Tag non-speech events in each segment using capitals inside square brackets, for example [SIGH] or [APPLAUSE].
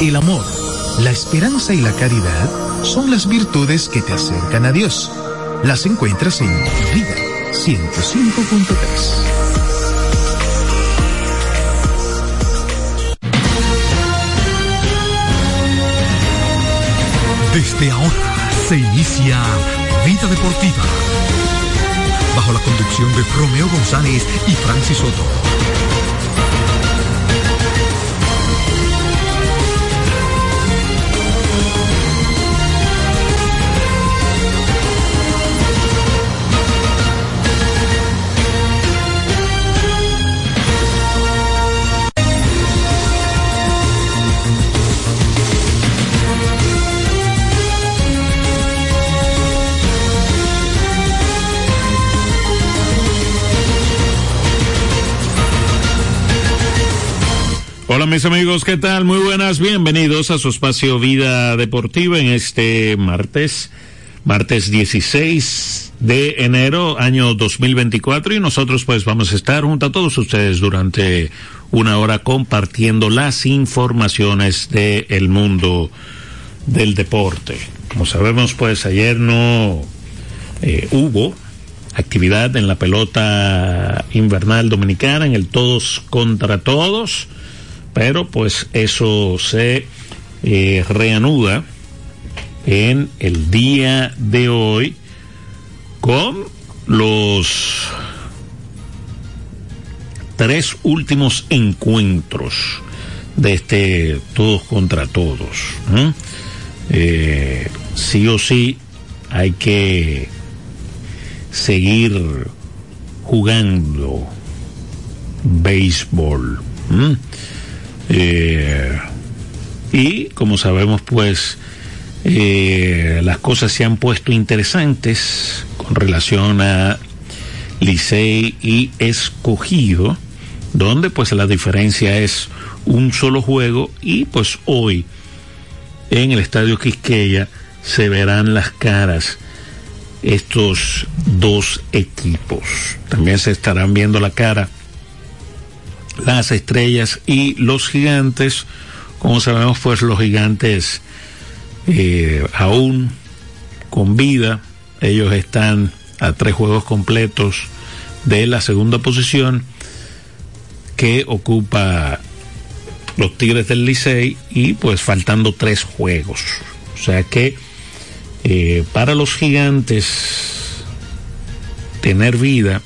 El amor, la esperanza y la caridad son las virtudes que te acercan a Dios. Las encuentras en Vida 105.3. Desde ahora se inicia Vida Deportiva. Bajo la conducción de Romeo González y Francis Soto. Hola mis amigos, ¿qué tal? Muy buenas, bienvenidos a su espacio Vida Deportiva en este martes, martes 16 de enero, año 2024 y nosotros pues vamos a estar junto a todos ustedes durante una hora compartiendo las informaciones del mundo del deporte. Como sabemos pues ayer no eh, hubo actividad en la pelota invernal dominicana en el todos contra todos pero pues eso se eh, reanuda en el día de hoy con los tres últimos encuentros de este todos contra todos. Eh, sí o sí hay que seguir jugando béisbol. Eh, y como sabemos, pues eh, las cosas se han puesto interesantes con relación a Licey y Escogido, donde pues la diferencia es un solo juego y pues hoy en el Estadio Quisqueya se verán las caras estos dos equipos. También se estarán viendo la cara las estrellas y los gigantes. Como sabemos, pues los gigantes eh, aún con vida, ellos están a tres juegos completos de la segunda posición que ocupa los Tigres del Licey y pues faltando tres juegos. O sea que eh, para los gigantes tener vida,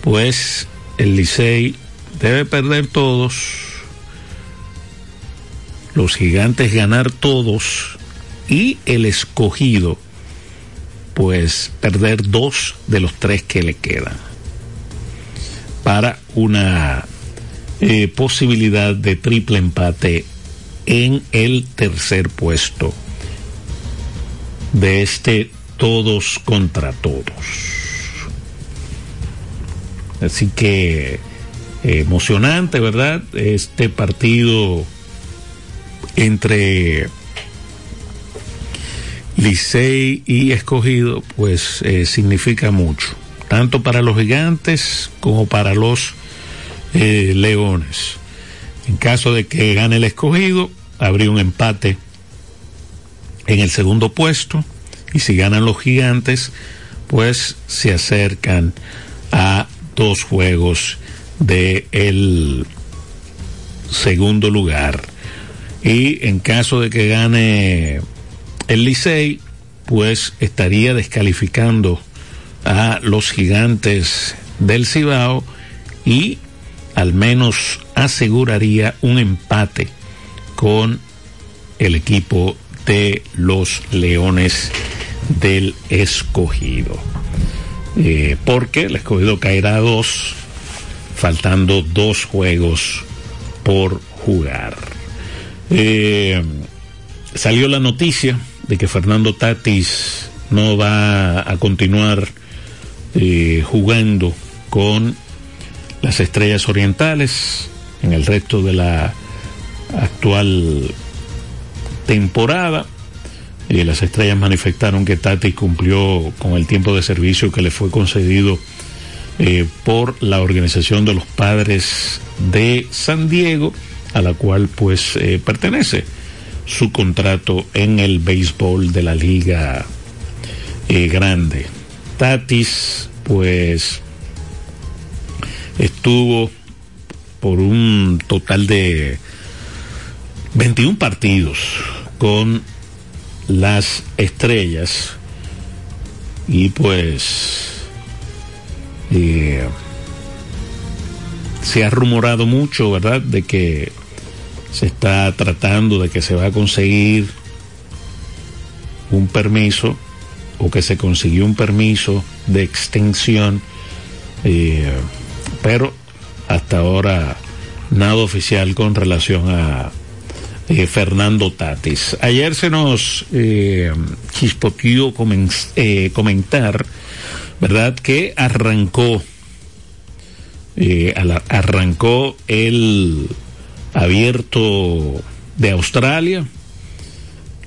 pues el Licey debe perder todos, los gigantes ganar todos y el escogido pues perder dos de los tres que le quedan para una eh, posibilidad de triple empate en el tercer puesto de este todos contra todos. Así que emocionante, ¿verdad? Este partido entre Licey y Escogido, pues eh, significa mucho, tanto para los gigantes como para los eh, leones. En caso de que gane el Escogido, habría un empate en el segundo puesto, y si ganan los gigantes, pues se acercan a dos juegos de el segundo lugar. Y en caso de que gane el Licey, pues estaría descalificando a los gigantes del Cibao y al menos aseguraría un empate con el equipo de los Leones del Escogido. Eh, porque el Escogido caerá a dos faltando dos juegos por jugar. Eh, salió la noticia de que Fernando Tatis no va a continuar eh, jugando con las estrellas orientales en el resto de la actual temporada. y las estrellas manifestaron que Tatis cumplió con el tiempo de servicio que le fue concedido eh, por la organización de los padres de San Diego, a la cual pues eh, pertenece su contrato en el béisbol de la liga eh, grande. Tatis, pues, estuvo por un total de 21 partidos con las estrellas y pues se ha rumorado mucho, ¿verdad?, de que se está tratando de que se va a conseguir un permiso o que se consiguió un permiso de extensión, eh, pero hasta ahora nada oficial con relación a eh, Fernando Tatis. Ayer se nos eh, eh, comentar, ¿verdad?, que arrancó, eh, arrancó el abierto de Australia,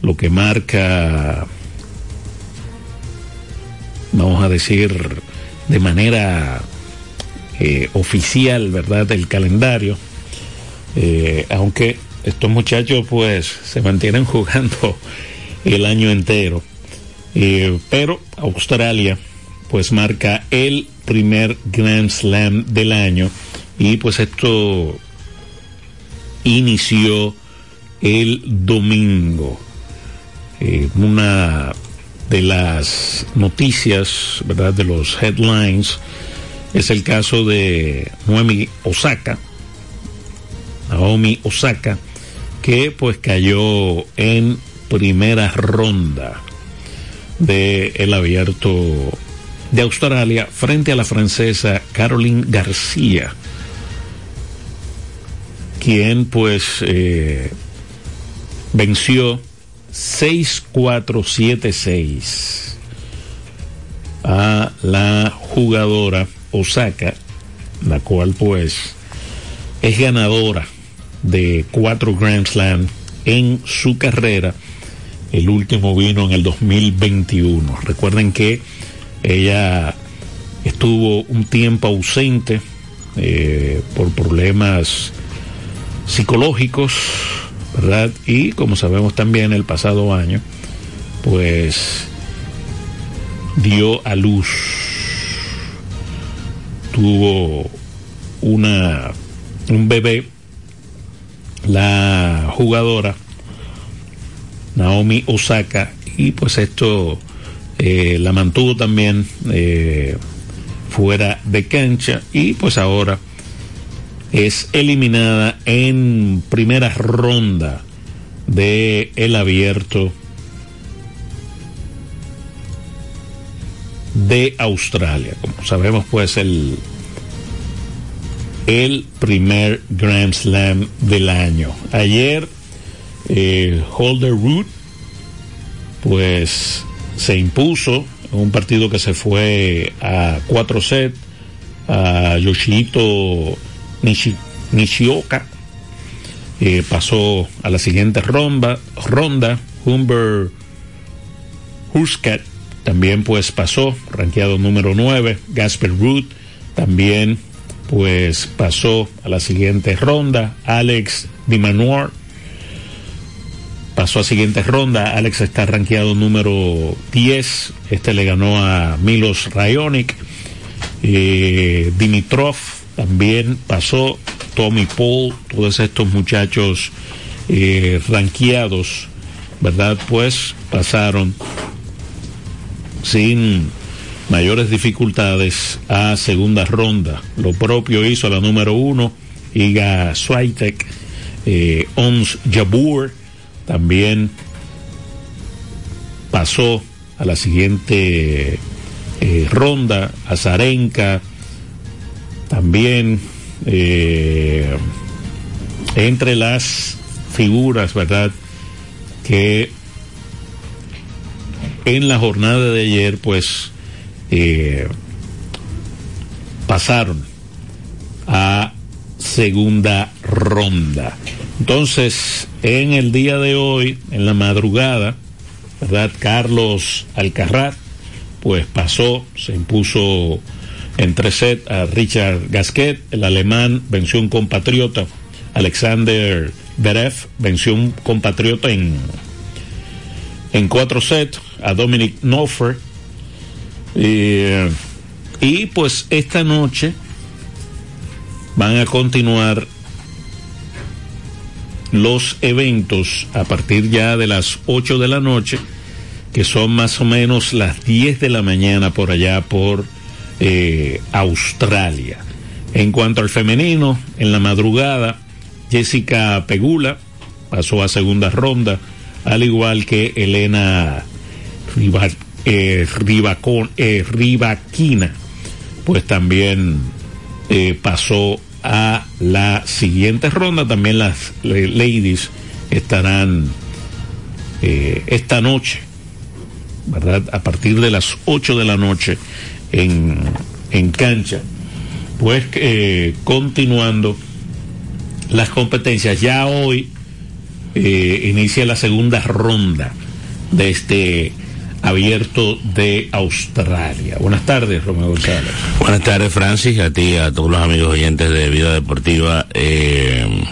lo que marca, vamos a decir, de manera eh, oficial, ¿verdad?, del calendario, eh, aunque estos muchachos pues se mantienen [LAUGHS] jugando el año entero. Pero Australia pues marca el primer Grand Slam del año y pues esto inició el domingo. Eh, una de las noticias, ¿verdad? De los headlines es el caso de Naomi Osaka, Naomi Osaka, que pues cayó en primera ronda del el abierto de Australia frente a la francesa Caroline García, quien pues eh, venció 6-4-7-6 a la jugadora Osaka, la cual pues es ganadora de cuatro Grand Slam en su carrera. El último vino en el 2021. Recuerden que ella estuvo un tiempo ausente eh, por problemas psicológicos, ¿verdad? Y como sabemos también el pasado año, pues dio a luz, tuvo una un bebé la jugadora Naomi Osaka y pues esto eh, la mantuvo también eh, fuera de cancha y pues ahora es eliminada en primera ronda de el abierto de Australia como sabemos pues el el primer Grand Slam del año. Ayer, eh, Holder Root, pues se impuso un partido que se fue a cuatro sets a Yoshito Nishioka. Pasó a la siguiente ronda, ronda Humber Huskat también pues pasó, rankeado número 9, Gasper Root también pues pasó a la siguiente ronda. Alex Dimanoir pasó a siguiente ronda. Alex está rankeado número 10. Este le ganó a Milos Raonic. Eh, Dimitrov también pasó. Tommy Paul, todos estos muchachos eh, ranqueados, ¿verdad? Pues pasaron sin mayores dificultades a segunda ronda. Lo propio hizo la número uno, Iga Swiatek, eh, Ons Jabur, también pasó a la siguiente eh, ronda, Azarenka, también eh, entre las figuras, ¿verdad? Que en la jornada de ayer, pues, eh, pasaron a segunda ronda. Entonces, en el día de hoy, en la madrugada, ¿verdad? Carlos Alcarraz, pues pasó, se impuso en tres sets a Richard Gasquet, el alemán venció un compatriota, Alexander Berev venció un compatriota en, en cuatro sets, a Dominic Noffer. y pues esta noche van a continuar los eventos a partir ya de las 8 de la noche, que son más o menos las 10 de la mañana por allá por eh, Australia. En cuanto al femenino, en la madrugada, Jessica Pegula pasó a segunda ronda, al igual que Elena eh, eh, Rivaquina, pues también pasó a la siguiente ronda. También las ladies estarán eh, esta noche, ¿verdad? A partir de las 8 de la noche en, en cancha. Pues eh, continuando las competencias, ya hoy eh, inicia la segunda ronda de este abierto de Australia. Buenas tardes, Romeo González. Buenas tardes, Francis, a ti, a todos los amigos oyentes de Vida Deportiva. Eh,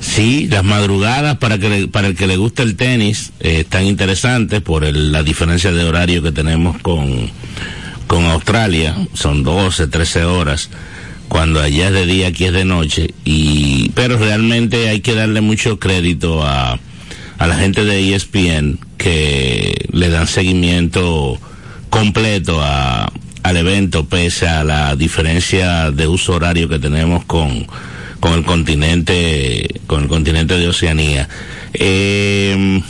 sí, las madrugadas para que para el que le guste el tenis eh, están interesantes por la diferencia de horario que tenemos con con Australia, son 12, 13 horas cuando allá es de día, aquí es de noche, y pero realmente hay que darle mucho crédito a, a la gente de ESPN que le dan seguimiento completo a, al evento pese a la diferencia de uso horario que tenemos con, con el continente con el continente de Oceanía. Eh,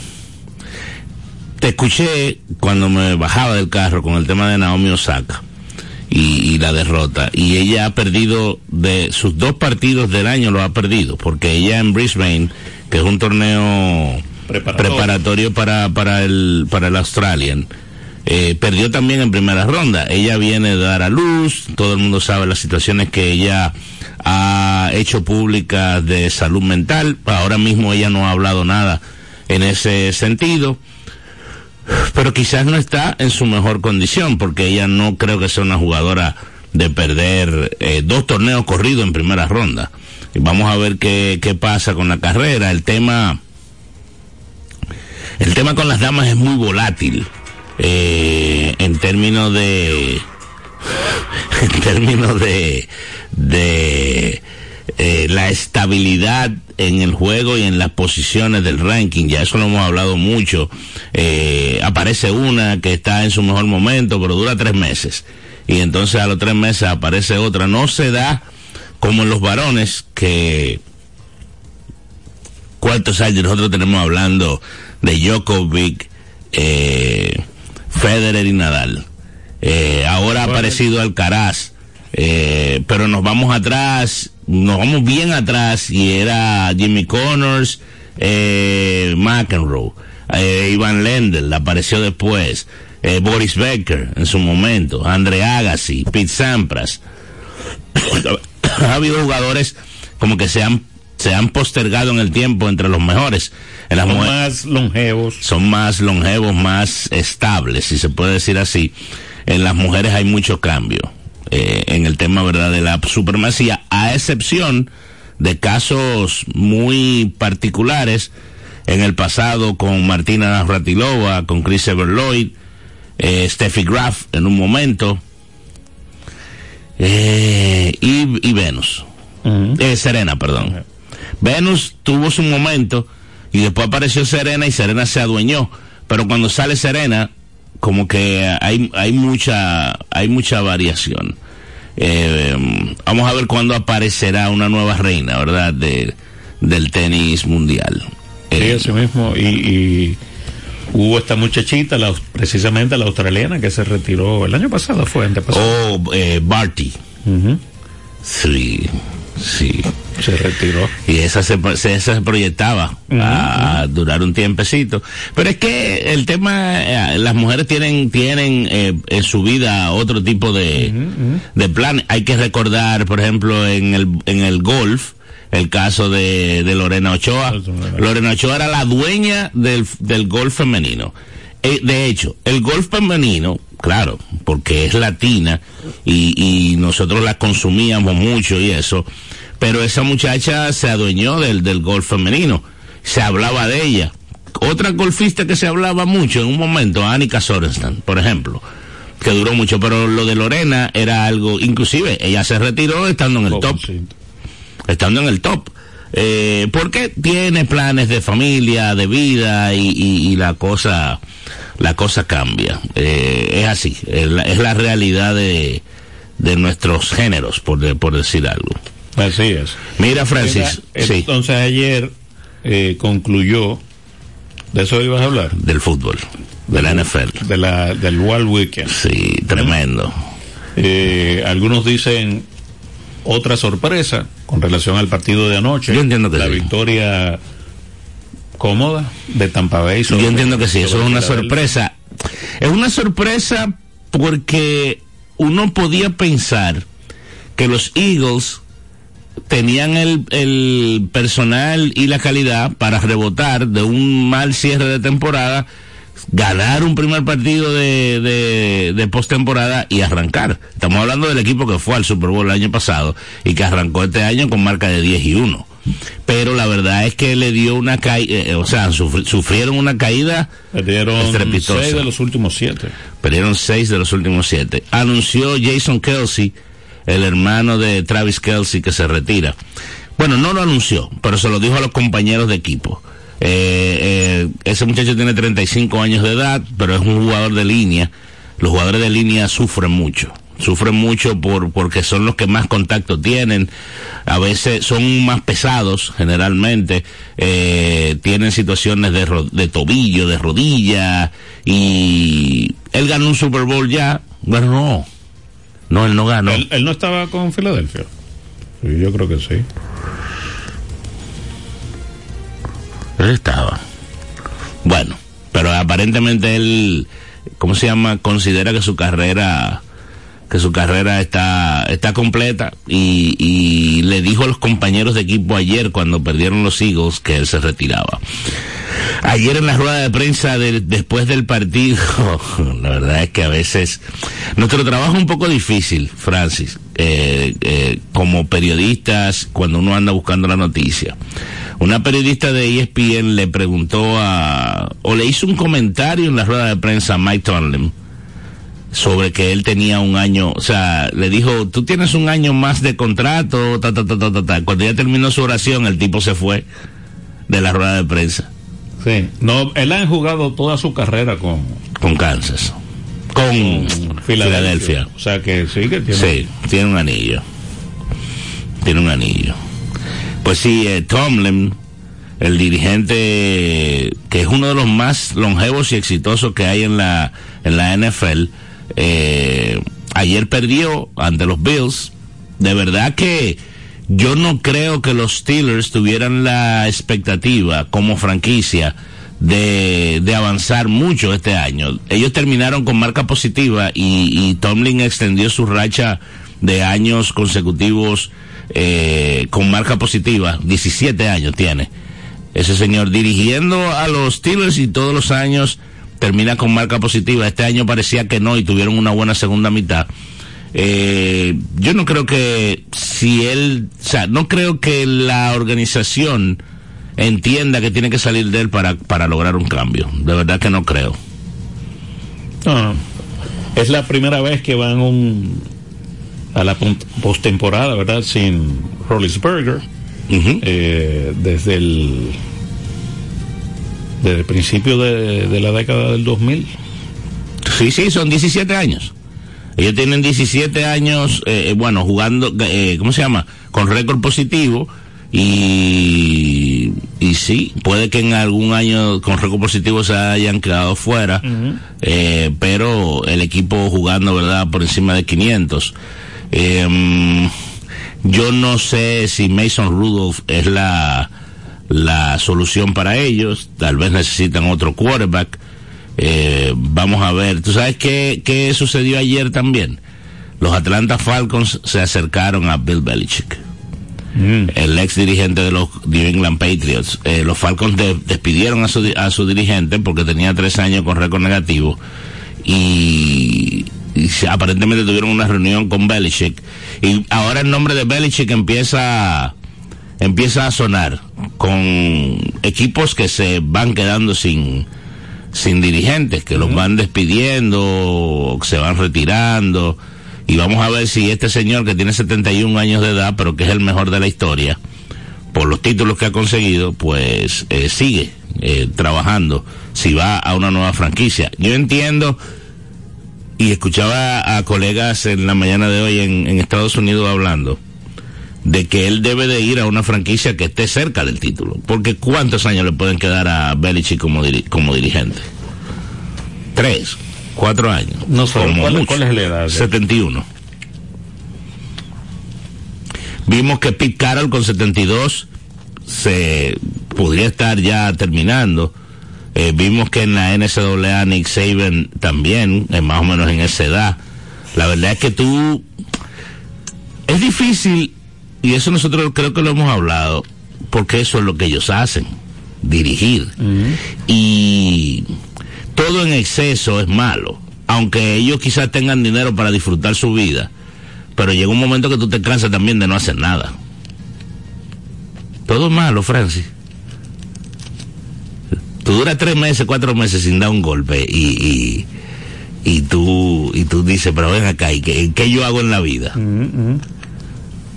te escuché cuando me bajaba del carro con el tema de Naomi Osaka y, y, la derrota y ella ha perdido de sus dos partidos del año lo ha perdido porque ella en Brisbane que es un torneo preparatorio, para, para, el, para el Australian. Eh, perdió también en primera ronda. Ella viene de dar a luz, todo el mundo sabe las situaciones que ella ha hecho públicas de salud mental. Ahora mismo ella no ha hablado nada en ese sentido. Pero quizás no está en su mejor condición, porque ella no creo que sea una jugadora de perder eh, dos torneos corridos en primera ronda. Y vamos a ver qué, qué pasa con la carrera. El tema el tema con las damas es muy volátil eh, en términos de [LAUGHS] en términos de de eh, la estabilidad en el juego y en las posiciones del ranking, ya eso lo hemos hablado mucho. Eh, aparece una que está en su mejor momento, pero dura tres meses. Y entonces a los tres meses aparece otra. No se da como en los varones que cuántos años nosotros tenemos hablando de Djokovic, eh, Federer y Nadal. Eh, ahora ha aparecido Alcaraz, eh, pero nos vamos atrás, nos vamos bien atrás y era Jimmy Connors, eh, McEnroe, eh, Ivan Lendl apareció después, Boris Becker en su momento, Andre Agassi, Pete Sampras. [COUGHS] ha habido jugadores como que se han se han postergado en el tiempo entre los mejores. En las son más longevos. Son más longevos, más estables, si se puede decir así. En las mujeres hay mucho cambio eh, en el tema, ¿verdad?, de la supremacía, a excepción de casos muy particulares en el pasado con Martina Ratilova, con Chris Everloyd, eh, Steffi Graf en un momento, eh, y, y, Venus. Uh -huh. eh, Serena, perdón. Uh -huh. Venus tuvo su momento y después apareció Serena y Serena se adueñó. Pero cuando sale Serena, como que hay, hay mucha, hay mucha variación. Eh, vamos a ver cuándo aparecerá una nueva reina, ¿verdad? De, del tenis mundial. Sí, eh, así mismo. Y, y, hubo esta muchachita, la, precisamente la australiana, que se retiró el año pasado, fue antepasado. Oh, eh, Barty. Uh -huh. Sí, sí. Se retiró. Y esa se, se, esa se proyectaba uh -huh. a, durar un tiempecito. Pero es que el tema, eh, las mujeres tienen, tienen eh, en su vida otro tipo de, uh -huh. de plan. Hay que recordar, por ejemplo, en el, en el golf, el caso de, de Lorena Ochoa. Lorena Ochoa era la dueña del, del golf femenino. Eh, de hecho, el golf femenino, claro, porque es latina y, y nosotros la consumíamos mucho y eso, pero esa muchacha se adueñó del, del golf femenino, se hablaba de ella. Otra golfista que se hablaba mucho en un momento, Annika Sorenstam, por ejemplo, que duró mucho, pero lo de Lorena era algo, inclusive ella se retiró estando en el top, estando en el top. Eh, porque tiene planes de familia, de vida y, y, y la cosa, la cosa cambia. Eh, es así, es la, es la realidad de, de, nuestros géneros, por, por decir algo. Así es. Mira, Francis. Mira, sí. Entonces ayer eh, concluyó, ¿de eso ibas a hablar? Del fútbol, de, de la NFL. De la, del World Weekend. Sí, tremendo. Eh, algunos dicen otra sorpresa con relación al partido de anoche. Yo entiendo que la sí. victoria cómoda de Tampa Bay. Yo entiendo que sí, eso es una sorpresa. Es una sorpresa porque uno podía pensar que los Eagles tenían el, el, personal y la calidad para rebotar de un mal cierre de temporada, ganar un primer partido de, de, de postemporada y arrancar. Estamos hablando del equipo que fue al Super Bowl el año pasado y que arrancó este año con marca de 10 y 1. Pero la verdad es que le dio una caída, eh, o sea, sufri sufrieron una caída Perdieron estrepitosa. seis de los últimos siete. Perdieron seis de los últimos siete. Anunció Jason Kelsey, el hermano de Travis Kelsey, que se retira. Bueno, no lo anunció, pero se lo dijo a los compañeros de equipo. Eh, eh, ese muchacho tiene 35 años de edad, pero es un jugador de línea. Los jugadores de línea sufren mucho. Sufren mucho por, porque son los que más contacto tienen. A veces son más pesados, generalmente. Eh, tienen situaciones de, de tobillo, de rodilla. Y él ganó un Super Bowl ya. Bueno, no. No, él no ganó. Él, él no estaba con Filadelfia. Sí, yo creo que sí. Él estaba. Bueno, pero aparentemente él, ¿cómo se llama? Considera que su carrera, que su carrera está, está completa y, y le dijo a los compañeros de equipo ayer cuando perdieron los Eagles que él se retiraba. Ayer en la rueda de prensa de, después del partido, [LAUGHS] la verdad es que a veces nuestro trabajo es un poco difícil, Francis, eh, eh, como periodistas cuando uno anda buscando la noticia. Una periodista de ESPN le preguntó a, o le hizo un comentario en la rueda de prensa a Mike Tomlin sobre que él tenía un año, o sea, le dijo, tú tienes un año más de contrato, ta, ta, ta, ta, ta, ta. Cuando ya terminó su oración, el tipo se fue de la rueda de prensa. Sí, no, él ha jugado toda su carrera con, con Kansas, con. Filadelfia. O sea que sí que tiene. Sí, tiene un anillo. Tiene un anillo. Pues sí, eh, Tomlin, el dirigente que es uno de los más longevos y exitosos que hay en la, en la NFL, eh, ayer perdió ante los Bills. De verdad que yo no creo que los Steelers tuvieran la expectativa como franquicia de, de avanzar mucho este año. Ellos terminaron con marca positiva y, Tomlin extendió su racha de años consecutivos eh, con marca positiva, 17 años tiene. Ese señor dirigiendo a los Steelers y todos los años termina con marca positiva. Este año parecía que no y tuvieron una buena segunda mitad. Eh, yo no creo que si él, o sea, no creo que la organización entienda que tiene que salir de él para, para lograr un cambio. De verdad que no creo. No, es la primera vez que van un, a la postemporada, ¿verdad? Sin Rollinsberger. Uh -huh. eh, desde el desde el principio de, de, la década del 2000. Sí, sí, son 17 años. Ellos tienen 17 años, eh, bueno, jugando, eh, ¿cómo se llama? Con récord positivo. Y, y sí, puede que en algún año con récord positivo se hayan quedado fuera, uh -huh. eh, pero el equipo jugando, ¿verdad?, por encima de 500. Eh, yo no sé si Mason Rudolph es la, la solución para ellos. Tal vez necesitan otro quarterback. Eh, vamos a ver. ¿Tú sabes qué, qué sucedió ayer también? Los Atlanta Falcons se acercaron a Bill Belichick. Mm. El ex dirigente de los New England Patriots. Eh, los Falcons de, despidieron a su, a su dirigente porque tenía tres años con récord negativo. Y y aparentemente tuvieron una reunión con Belichick y ahora el nombre de Belichick empieza empieza a sonar con equipos que se van quedando sin, sin dirigentes, que los van despidiendo, se van retirando. Y vamos a ver si este señor que tiene 71 años de edad, pero que es el mejor de la historia, por los títulos que ha conseguido, pues eh, sigue eh, trabajando si va a una nueva franquicia. Yo entiendo y escuchaba a colegas en la mañana de hoy en, en Estados Unidos hablando de que él debe de ir a una franquicia que esté cerca del título. Porque ¿cuántos años le pueden quedar a Belichick como, diri- como dirigente? Tres, cuatro años. No sé, ¿cuál- cuál es la edad de- 71. Vimos que Pete Carroll con 72 se podría estar ya terminando. Eh, vimos que en la NCAA Nick Saban también, eh, más o menos en esa edad. La verdad es que tú es difícil y eso nosotros creo que lo hemos hablado porque eso es lo que ellos hacen, dirigir. Y todo en exceso es malo, aunque ellos quizás tengan dinero para disfrutar su vida, pero llega un momento que tú te cansas también de no hacer nada. Todo es malo, Francis. Tú duras tres meses, cuatro meses sin dar un golpe y, y, y tú y tú dices, pero ven acá, ¿y qué, qué yo hago en la vida?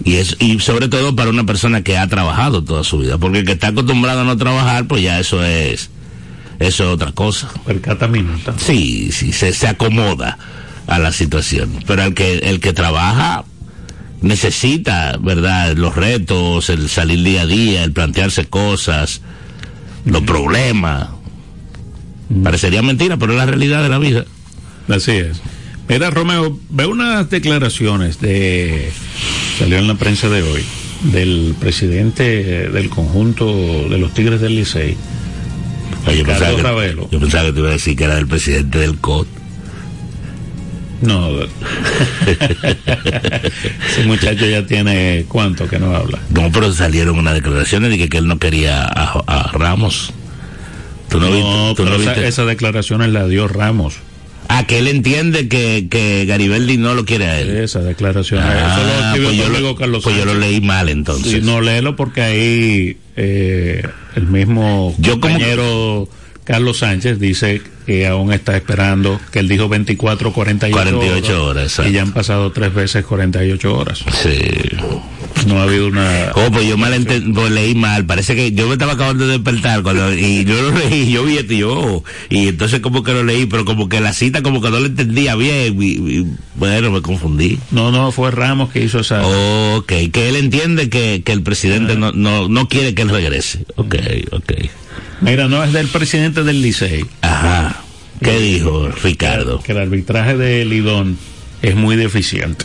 Y, es, y sobre todo para una persona que ha trabajado toda su vida, porque el que está acostumbrado a no trabajar, pues ya eso es, eso es otra cosa. Percata minuta. Sí, sí, se, se acomoda a la situación. Pero el que, el que trabaja necesita, ¿verdad? Los retos, el salir día a día, el plantearse cosas, los problemas. Parecería mentira, pero es la realidad de la vida. Así es. Mira, Romeo, veo unas declaraciones de. Salió en la prensa de hoy, del presidente del conjunto de los Tigres del Licey. Yo, pensaba que, yo pensaba que te iba a decir que era el presidente del COT. No, [LAUGHS] ese muchacho ya tiene cuánto que no habla. No, pero salieron unas declaraciones de que, que él no quería a, a Ramos. ¿Tú no, No, viste? ¿Tú pero no esa, viste? esas declaraciones las dio Ramos. Ah, que él entiende que, que Garibaldi no lo quiere a él. Esas declaraciones. Eso lo Ah, pues, yo lo, Carlos pues yo lo leí mal entonces. Sí, no léelo porque ahí eh, el mismo Yo como- compañero Carlos Sánchez dice que aún está esperando, que él dijo 24, 48, 48 horas, exacto. y ya han pasado tres veces 48 horas. Sí. No ha habido una... Oh, pues yo mal enten- pues leí mal. Parece que yo me estaba acabando de despertar cuando, y yo lo leí, yo vi esto y yo, oh, y entonces como que lo leí, pero como que la cita como que no lo entendía bien. y- y, bueno, me confundí. No, no, fue Ramos que hizo esa... Ok, que él entiende que, que el presidente no, no, no quiere que él regrese. Ok, ok. Mira, no es del presidente del Licey. Ajá. ¿Qué dijo Ricardo? Que el arbitraje de Lidón es muy deficiente.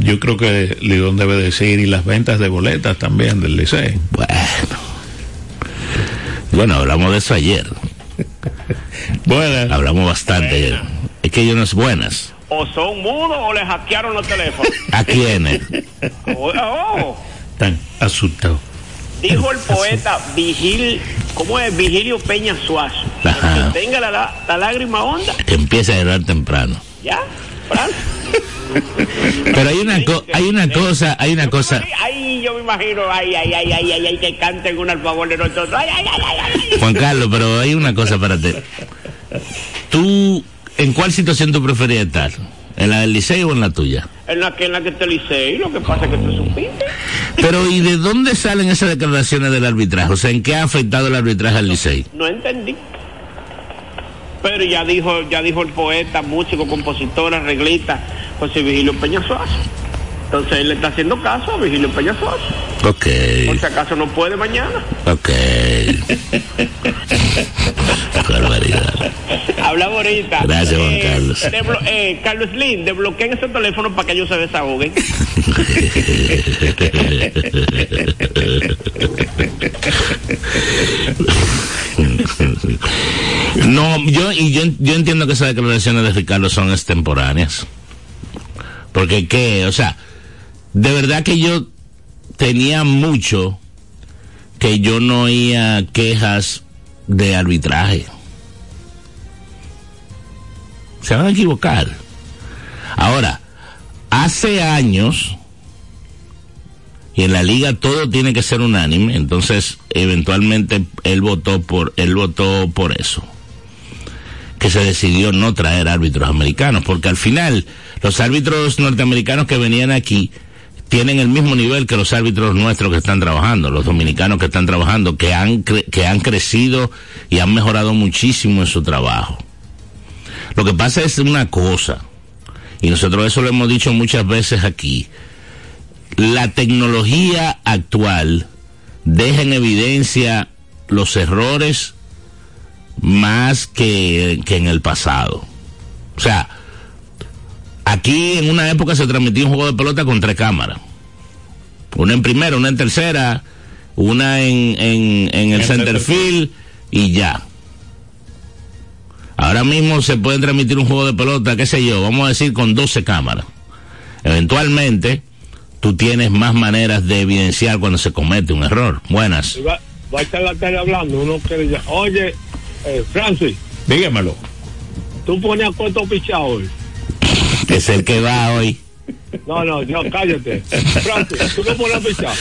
Yo creo que Lidón debe decir y las ventas de boletas también del Licey. Bueno. Bueno, hablamos de eso ayer. [LAUGHS] Bueno, Hablamos bastante ayer. Es que hay unas buenas. o son mudos o les hackearon los teléfonos. [LAUGHS] ¿A quiénes? [LAUGHS] Oh, oh. están asustados. Dijo el poeta Vigil, ¿cómo es? Vigilio Peña Suazo. Ajá. Que tenga la, la- la lágrima honda, Que empieza a llorar temprano. ¿ya? Pero hay una, co- hay una cosa, hay una cosa. Ay, yo me imagino, ay, ay, ay, ay, ay, ay, que canten un al favor de nosotros. Ay, ay, ay, ay, ay. Juan Carlos, pero hay una cosa para ti. ¿Tú, en cuál situación tú preferías estar? ¿En la del liceo o en la tuya? En la que en la que te licé, lo que pasa es que tú supiste. Pero ¿y de dónde salen esas declaraciones del arbitraje? O sea, ¿en qué ha afectado el arbitraje al liceo? No entendí. Pero ya dijo, ya dijo el poeta, músico, compositor, arreglista, José Vigilio Peña Suazo. Entonces él le está haciendo caso a Vigilio Peña Suazo. Ok, Por si acaso no puede mañana. ok. [LAUGHS] Barbaridad. Hablamos ahorita. Gracias, Juan Carlos. deblo- eh, Carlos Slim, desbloqueen ese teléfono para que ellos se desahoguen. [LAUGHS] No, yo, y yo, yo entiendo que esas declaraciones de Ricardo son extemporáneas. Porque qué, o sea, de verdad que yo tenía mucho que yo no oía quejas de arbitraje. Se van a equivocar. Ahora, hace años, y en la liga todo tiene que ser unánime, entonces eventualmente él votó por él votó por eso. Que se decidió no traer árbitros americanos, porque al final los árbitros norteamericanos que venían aquí tienen el mismo nivel que los árbitros nuestros que están trabajando, los dominicanos que están trabajando, que han, que han crecido y han mejorado muchísimo en su trabajo. Lo que pasa es una cosa, y nosotros eso lo hemos dicho muchas veces aquí, la tecnología actual deja en evidencia los errores más que, que en el pasado. O sea, aquí en una época se transmitía un juego de pelota con tres cámaras. Una en primera, una en tercera, una en, en, en el center field y ya. Ahora mismo se puede transmitir un juego de pelota, qué sé yo, vamos a decir con 12 cámaras. Eventualmente, tú tienes más maneras de evidenciar cuando se comete un error. Buenas. Va, va a estar la tele hablando, uno quiere ya. Oye, eh, Francis, Dígamelo. tú pones a cuánto pichado hoy. Es el que va hoy. No, no, no, cállate. Francis, tú no pones a pichar.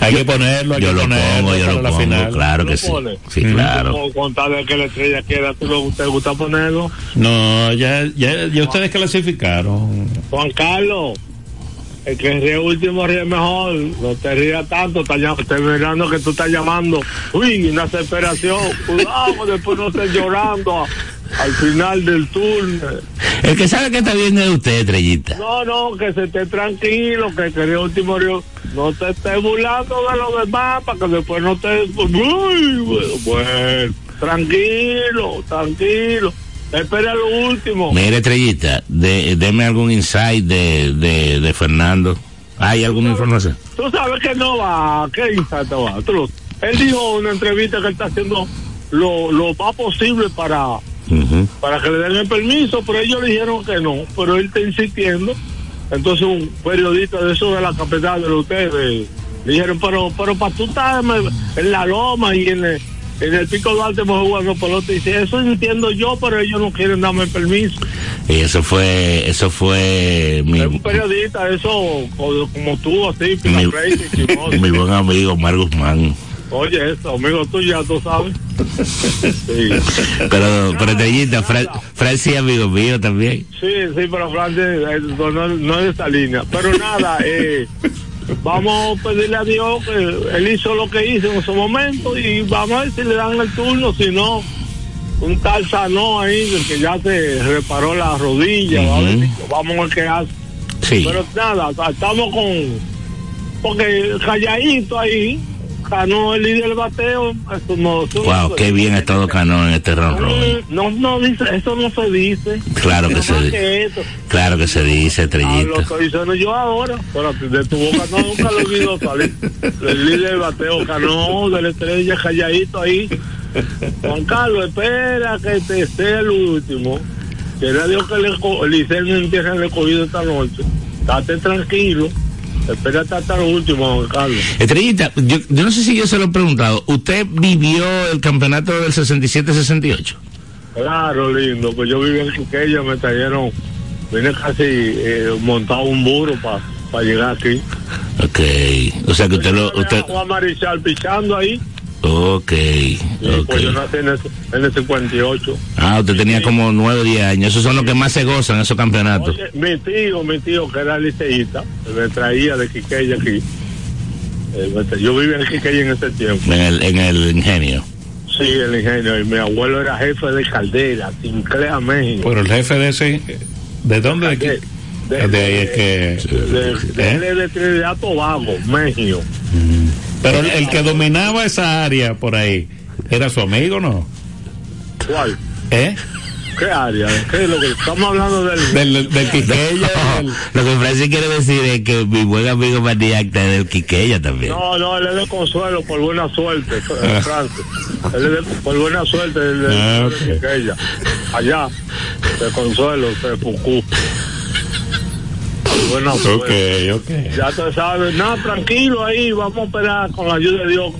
Hay que ponerlo, hay Yo que lo ponerlo pongo, yo para lo la pongo, final. claro ¿Lo que sí. Sí, claro. Como contarle que la estrella queda, ¿tú no te gusta ponerlo? No, ya, ya, ya ustedes clasificaron. Juan Carlos, el que ríe último ríe mejor. No te rías tanto, está mirando que tú estás llamando. Uy, una desesperación. Cuidado, después no estés llorando al final del turno. El que sabe que está bien es usted, estrellita. No, no, que se esté tranquilo, que que ríe último ríe. No te estés burlando de los demás para que después no te. Uy, bueno, bueno, tranquilo, tranquilo. Espera lo último. Mire, estrellita, de, deme algún insight de, de, de Fernando. ¿Hay alguna información? Tú sabes que no va, ¿qué instante va? Tú lo- él dijo en una entrevista que él está haciendo lo, lo más posible para, Para que le den el permiso, pero ellos le dijeron que no, pero él está insistiendo. Entonces un periodista de eso de la capital de ustedes le dijeron, pero, pero para tú estar en, la loma y en el, en el Pico Duarte hemos jugando pelota, y dice, eso entiendo yo, pero ellos no quieren darme el permiso. Y eso fue, eso fue mi, Es un periodista, eso como, como tú, así, mi, [LAUGHS] buen amigo Mar Guzmán. Oye, eso, amigo tú ya tú sabes. Sí, [LAUGHS] Pero, pero estrellita, Fran, Fran sí, amigo mío también. sí, sí pero Francis eh, no, no, no es de esa línea. Pero nada, [LAUGHS] eh, vamos a pedirle a Dios que él hizo lo que hizo en su momento y vamos a ver si le dan el turno, si no, un tal Sanó ahí, que ya se reparó la rodilla, Ujú. si- vamos a ver qué hace. Sí. Pero nada, estamos con. Porque calladito ahí, ganó el líder del bateo. Eso no, eso no Wow, qué bien ha estado Cano en este round robin. No, no dice, eso no se dice. Claro que se dice. que. Claro que se dice, Ah, lo estoy diciendo yo ahora, pero de tu boca no, nunca lo he oído salir. El líder del bateo ganó de la estrella calladito ahí. Juan Carlos, espera que te sea el último. Quiera Dios que le el no empiece el escogido esta noche. Date tranquilo. Espérate hasta lo último, Carlos. Estrellita, yo, yo no sé si yo se lo he preguntado. ¿Usted vivió el campeonato del 67-68? Claro, lindo. Pues yo viví en Quiqueya, me trajeron, vine casi eh, montado un burro para llegar aquí. Ok. O sea que usted lo... Usted, Juan Marichal pichando ahí. Ok. Pues yo Ok. nací en el, en el 58. Ah, usted tenía como 9 o 10 años. Esos son los que más se gozan, esos campeonatos. Oye, mi tío, mi tío, que era liceísta, me traía de Quiqueya aquí. Eh, yo vivía en Quiqueya en ese tiempo. En el, en el ingenio. Sí, el ingenio. Y mi abuelo era jefe de caldera, Sinclair, México. Pero el jefe de ese, ¿de dónde? De, aquí? De, De ahí es que... de, de- ¿Eh? él es de Trinidad Tobago, México. Pero el, el que dominaba esa área por ahí, ¿era su amigo no? ¿Cuál? ¿Eh? ¿Qué área? ¿Qué es lo que estamos hablando del... Del, del Quiqueya, del- Lo que Francis quiere decir es que mi buen amigo Maniac está del Quiqueya también. No, no, él es de consuelo por buena suerte, eh, Francis. Él es de, por buena suerte, él es de, Ah, de ok. Quiqueya. Allá, de consuelo, de Fucú. Ok, ok. Ya tú sabes, nada, tranquilo ahí, vamos a esperar con la ayuda de Dios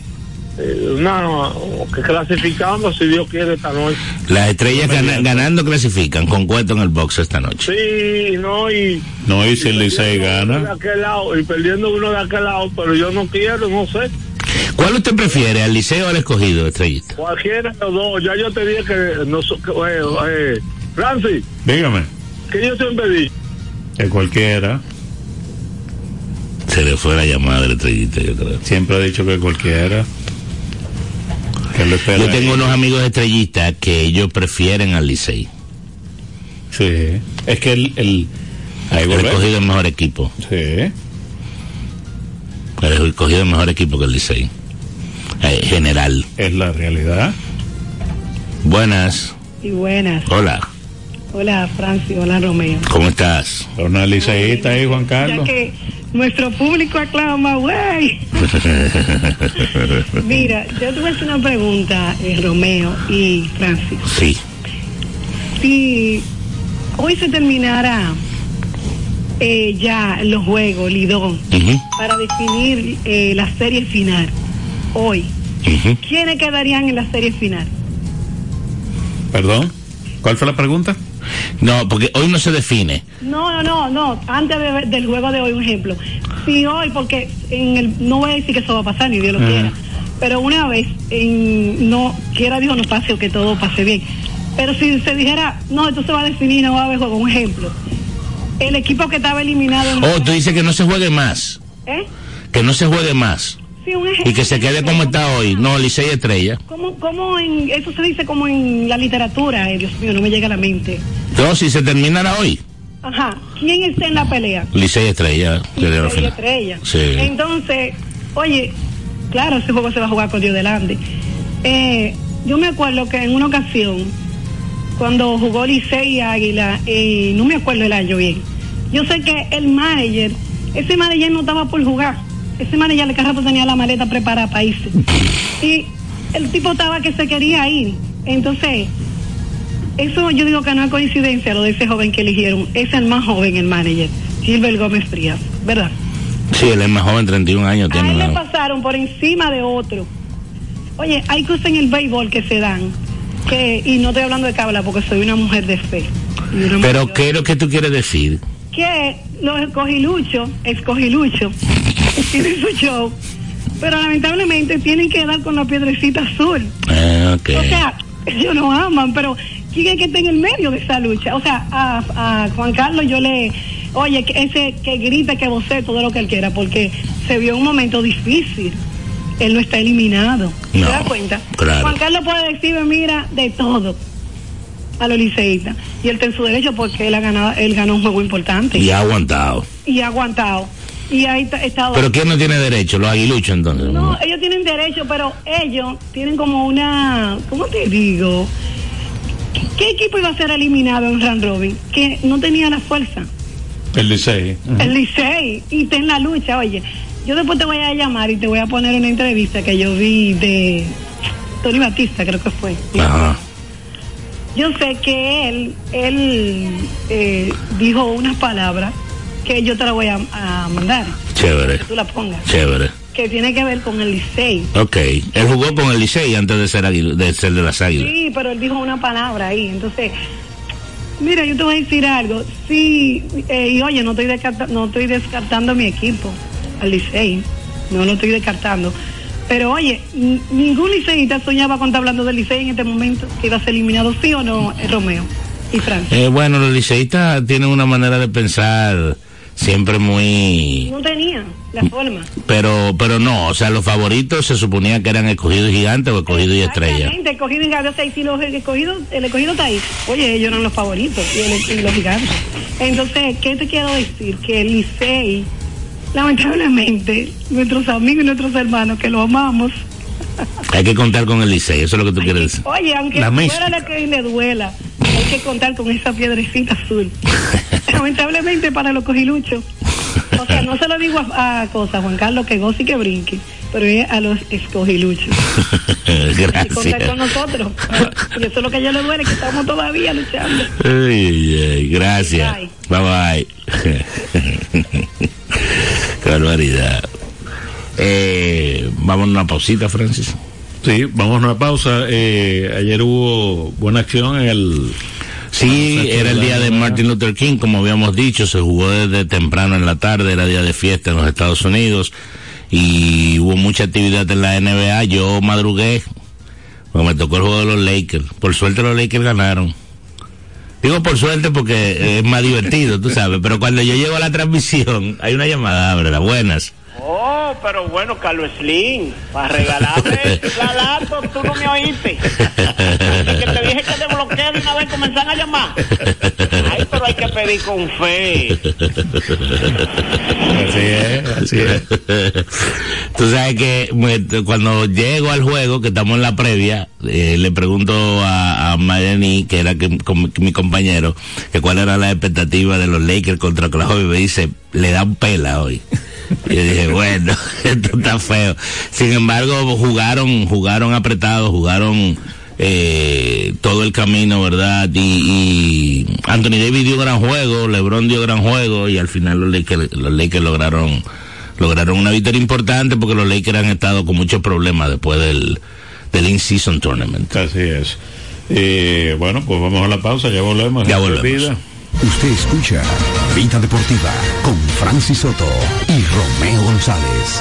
eh, una, que clasificamos si Dios quiere esta noche. Las estrellas gana- ganando clasifican con cuento en el box esta noche. Sí, no, y. No, y si el Licey gana. De aquel lado, y perdiendo uno de aquel lado, pero yo no quiero, no sé. ¿Cuál usted prefiere, al liceo o al escogido, estrellita? Cualquiera de los dos, ya yo te dije que. No, eh, eh, Francis, Dígame, que yo siempre di. Que cualquiera. Se le fue la llamada de la estrellita, yo creo. Siempre he dicho que cualquiera. Que lo espera Yo tengo ahí. unos amigos estrellistas que ellos prefieren al Licey. Sí. Es que el. el ahí El es mejor equipo. Sí. El escogido es mejor equipo que el Licey. Eh, general. Es la realidad. Buenas. Y buenas. Hola. Hola, Francis. Hola, Romeo. ¿Cómo estás? Una liceísta ahí, Juan Ya Carlos. que nuestro público aclama, güey. [LAUGHS] Mira, yo te voy a hacer una pregunta, eh, Romeo y Francis. Sí. Si hoy se terminara eh, ya los juegos, Lidón, Ujú, para definir eh, la serie final, hoy, ujú. ¿quiénes quedarían en la serie final? Perdón. ¿Cuál fue la pregunta? No, porque hoy no se define. No, no, no, no. Antes de- del juego de hoy, un ejemplo. Si hoy, porque en el, no voy a decir que eso va a pasar, ni Dios lo quiera, pero una vez, en, no, quiera Dios no pase o que todo pase bien. Pero si se dijera, no, esto se va a definir, no va a haber juego, un ejemplo. El equipo que estaba eliminado en Oh, tú dices que no se juegue más. ¿Eh? Que no se juegue más. Sí, un ejemplo. Y que se quede como está hoy. No, Licey Estrella. ¿Cómo, cómo en, eso se dice como en la literatura, eh, Dios mío, no me llega a la mente. No, si se terminara hoy. Ajá, ¿quién está en la pelea? Licey Estrella. final. estrella. Sí. Entonces, oye, claro, ese juego se va a jugar con Dios delante. Eh, yo me acuerdo que en una ocasión, cuando jugó Licey y Águila, eh, no me acuerdo el año bien, yo sé que el manager, ese manager no estaba por jugar. Ese manager de carro tenía la maleta preparada para irse. [LAUGHS] Y el tipo estaba que se quería ir. Entonces, eso yo digo que no es coincidencia lo de ese joven que eligieron. Es el más joven, el manager, Gilbert Gómez Frías, ¿verdad? Sí, él es más joven, 31 años. A Tiene él le pasaron por encima de otro. Oye, hay cosas en el béisbol que se dan. Que, y no estoy hablando de cabla porque soy una mujer de fe. Pero, ¿qué es lo que tú quieres decir? Que los escogiluchos, escogiluchos, tienen su show. Pero lamentablemente tienen que dar con la piedrecita azul. Ah. O sea, ellos no aman, pero ¿quién es que está en el medio de esa lucha? O sea, a, a Juan Carlos yo le, oye, que ese que grite, que vocee todo lo que él quiera, porque se vio un momento difícil. Él no está eliminado. ¿Te No, das cuenta? claro. Juan Carlos puede decir, mira, de todo a los liceístas. Y él está en su derecho porque él, ha ganado, él ganó un juego importante. Y ha aguantado. Y ha aguantado. Y ha est- estado... Pero ¿quién no tiene derecho? Los aguiluchos, entonces. No, ellos tienen derecho, pero ellos tienen como una, ¿cómo te digo? ¿Qué, equipo iba a ser eliminado en Run Robin? Que no tenía la fuerza. El Licey. El Licey, y está en la lucha, oye. Yo después te voy a llamar y te voy a poner una entrevista que yo vi de Tony Batista, creo que fue. Ajá. Yo sé que él, él eh, dijo unas palabras que yo te las voy a, a mandar, Chévere, que tú las pongas, chévere. que tiene que ver con el Licey. Ok. Él jugó con el Licey antes de ser, de, ser de las águilas. Sí, pero él dijo una palabra ahí. Entonces, mira, yo te voy a decir algo. Sí, eh, y oye, no estoy, descarta- no estoy descartando mi equipo, al Licey. No lo estoy descartando. Pero oye, ningún liceísta soñaba cuando hablando del Licey en este momento, que iba a ser eliminado, sí o no, eh, Romeo y Francia. Eh, bueno, los liceístas tienen una manera de pensar siempre muy... No tenía la forma. Pero pero no, o sea, los favoritos se suponía que eran escogidos gigantes o escogidos y estrellas. Exactamente, escogido y gigante, o sea, y si los escogidos, el escogido está ahí, oye, ellos eran los favoritos y, el- y los gigantes. Entonces, ¿qué te quiero decir? Que el Licey, lamentablemente, nuestros amigos y nuestros hermanos que lo amamos, Hay que contar con el Licey, eso es lo que tú hay quieres que- decir. oye, aunque La fuera mística. la que le duela, hay que contar con esa piedrecita azul. [LAUGHS] lamentablemente para los cogiluchos. O sea, no se lo digo a, a cosas, Juan Carlos, que goce y que brinque, pero es a los escogiluchos. [LAUGHS] y contar con Gracias. nosotros. Y eso es lo que a ella le duele, que estamos todavía luchando. Ay, ay, gracias. Bye bye. [LAUGHS] Qué barbaridad. Eh, vamos a una pausita, Francis. Sí, vamos a una pausa. Eh, ayer hubo buena acción en el... Sí, era el día de Martin Luther King, como habíamos dicho, se jugó desde temprano en la tarde, era día de fiesta en los Estados Unidos y hubo mucha actividad en la NBA. Yo madrugué, me tocó el juego de los Lakers. Por suerte los Lakers ganaron. Digo por suerte porque es más divertido, tú sabes, pero cuando yo llego a la transmisión, hay una llamada, ábrela, buenas. Oh, pero bueno, Carlos Slim, para regalarme la laptop, tú no me oíste. [LAUGHS] que te desbloqueé de una vez comenzaron a llamar. Ay, pero hay que pedir con fe. Así es, así es. [LAUGHS] Tú sabes que me- cuando llego al juego, que estamos en la previa, eh, le pregunto a, a Mariani, que era que- mi compañero, que cuál era la expectativa de los Lakers contra Oklahoma y me dice, le dan pela hoy. Y yo dije, [LAUGHS] bueno, [LAUGHS] esto está feo. Sin embargo, jugaron, jugaron apretados, jugaron eh, todo el camino, ¿verdad? Y, y Anthony Davis dio gran juego, LeBron dio gran juego y al final los Lakers, los Lakers lograron lograron una victoria importante porque los Lakers han estado con muchos problemas después del, del in-season tournament. Así es. Eh, bueno, pues vamos a la pausa, ya volvemos. Ya volvemos. vida. Usted escucha Vida Deportiva con Francis Soto y Romeo González.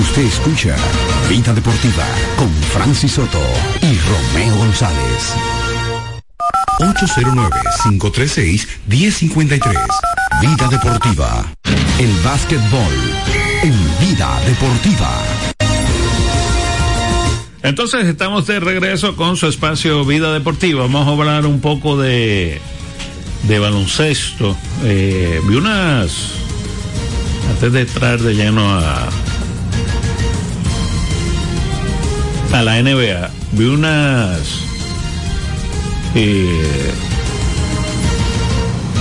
Usted escucha Vida Deportiva con Francis Soto y Romeo González. 809-536-1053. Vida Deportiva. El básquetbol en Vida Deportiva. Entonces estamos de regreso con su espacio Vida Deportiva. Vamos a hablar un poco de, de baloncesto. Eh, vi unas, antes de entrar de lleno a, a la NBA, vi unas eh,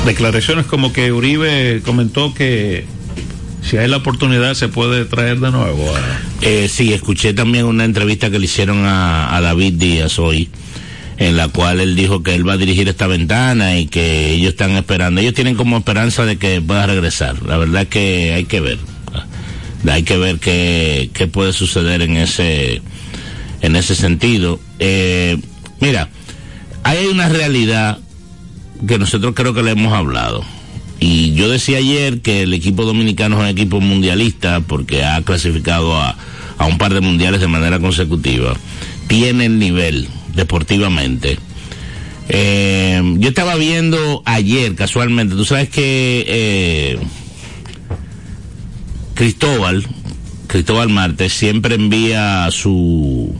declaraciones como que Uribe comentó que si hay la oportunidad se puede traer de nuevo Eh, sí, escuché también una entrevista que le hicieron a, a David Díaz hoy, en la cual él dijo que él va a dirigir esta ventana y que ellos están esperando. Ellos tienen como esperanza de que pueda regresar. La verdad es que hay que ver. Hay que ver qué, qué puede suceder en ese, en ese sentido. Eh, mira, hay una realidad que nosotros creo que le hemos hablado. Y yo decía ayer que el equipo dominicano es un equipo mundialista porque ha clasificado a, a un par de mundiales de manera consecutiva. Tiene el nivel deportivamente. Eh, yo estaba viendo ayer casualmente, tú sabes que eh, Cristóbal, Cristóbal Marte siempre envía su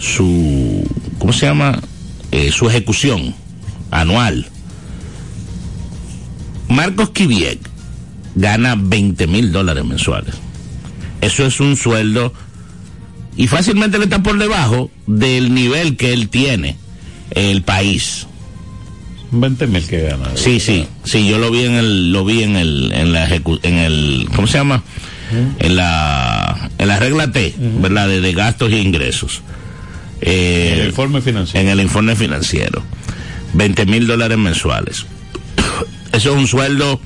su, ¿cómo se llama? Eh, su ejecución anual. Marcos Kiviek gana 20 mil dólares mensuales. Eso es un sueldo y fácilmente le está por debajo del nivel que él tiene el país. 20 mil que gana. Sí, sí, sí, yo lo vi en el, lo vi en el, en la en el, ¿cómo se llama? En la, en la regla T, ¿verdad? De, de, gastos e ingresos. Eh, en el informe financiero. En el informe financiero. 20 mil dólares mensuales. [COUGHS] Eso es un sueldo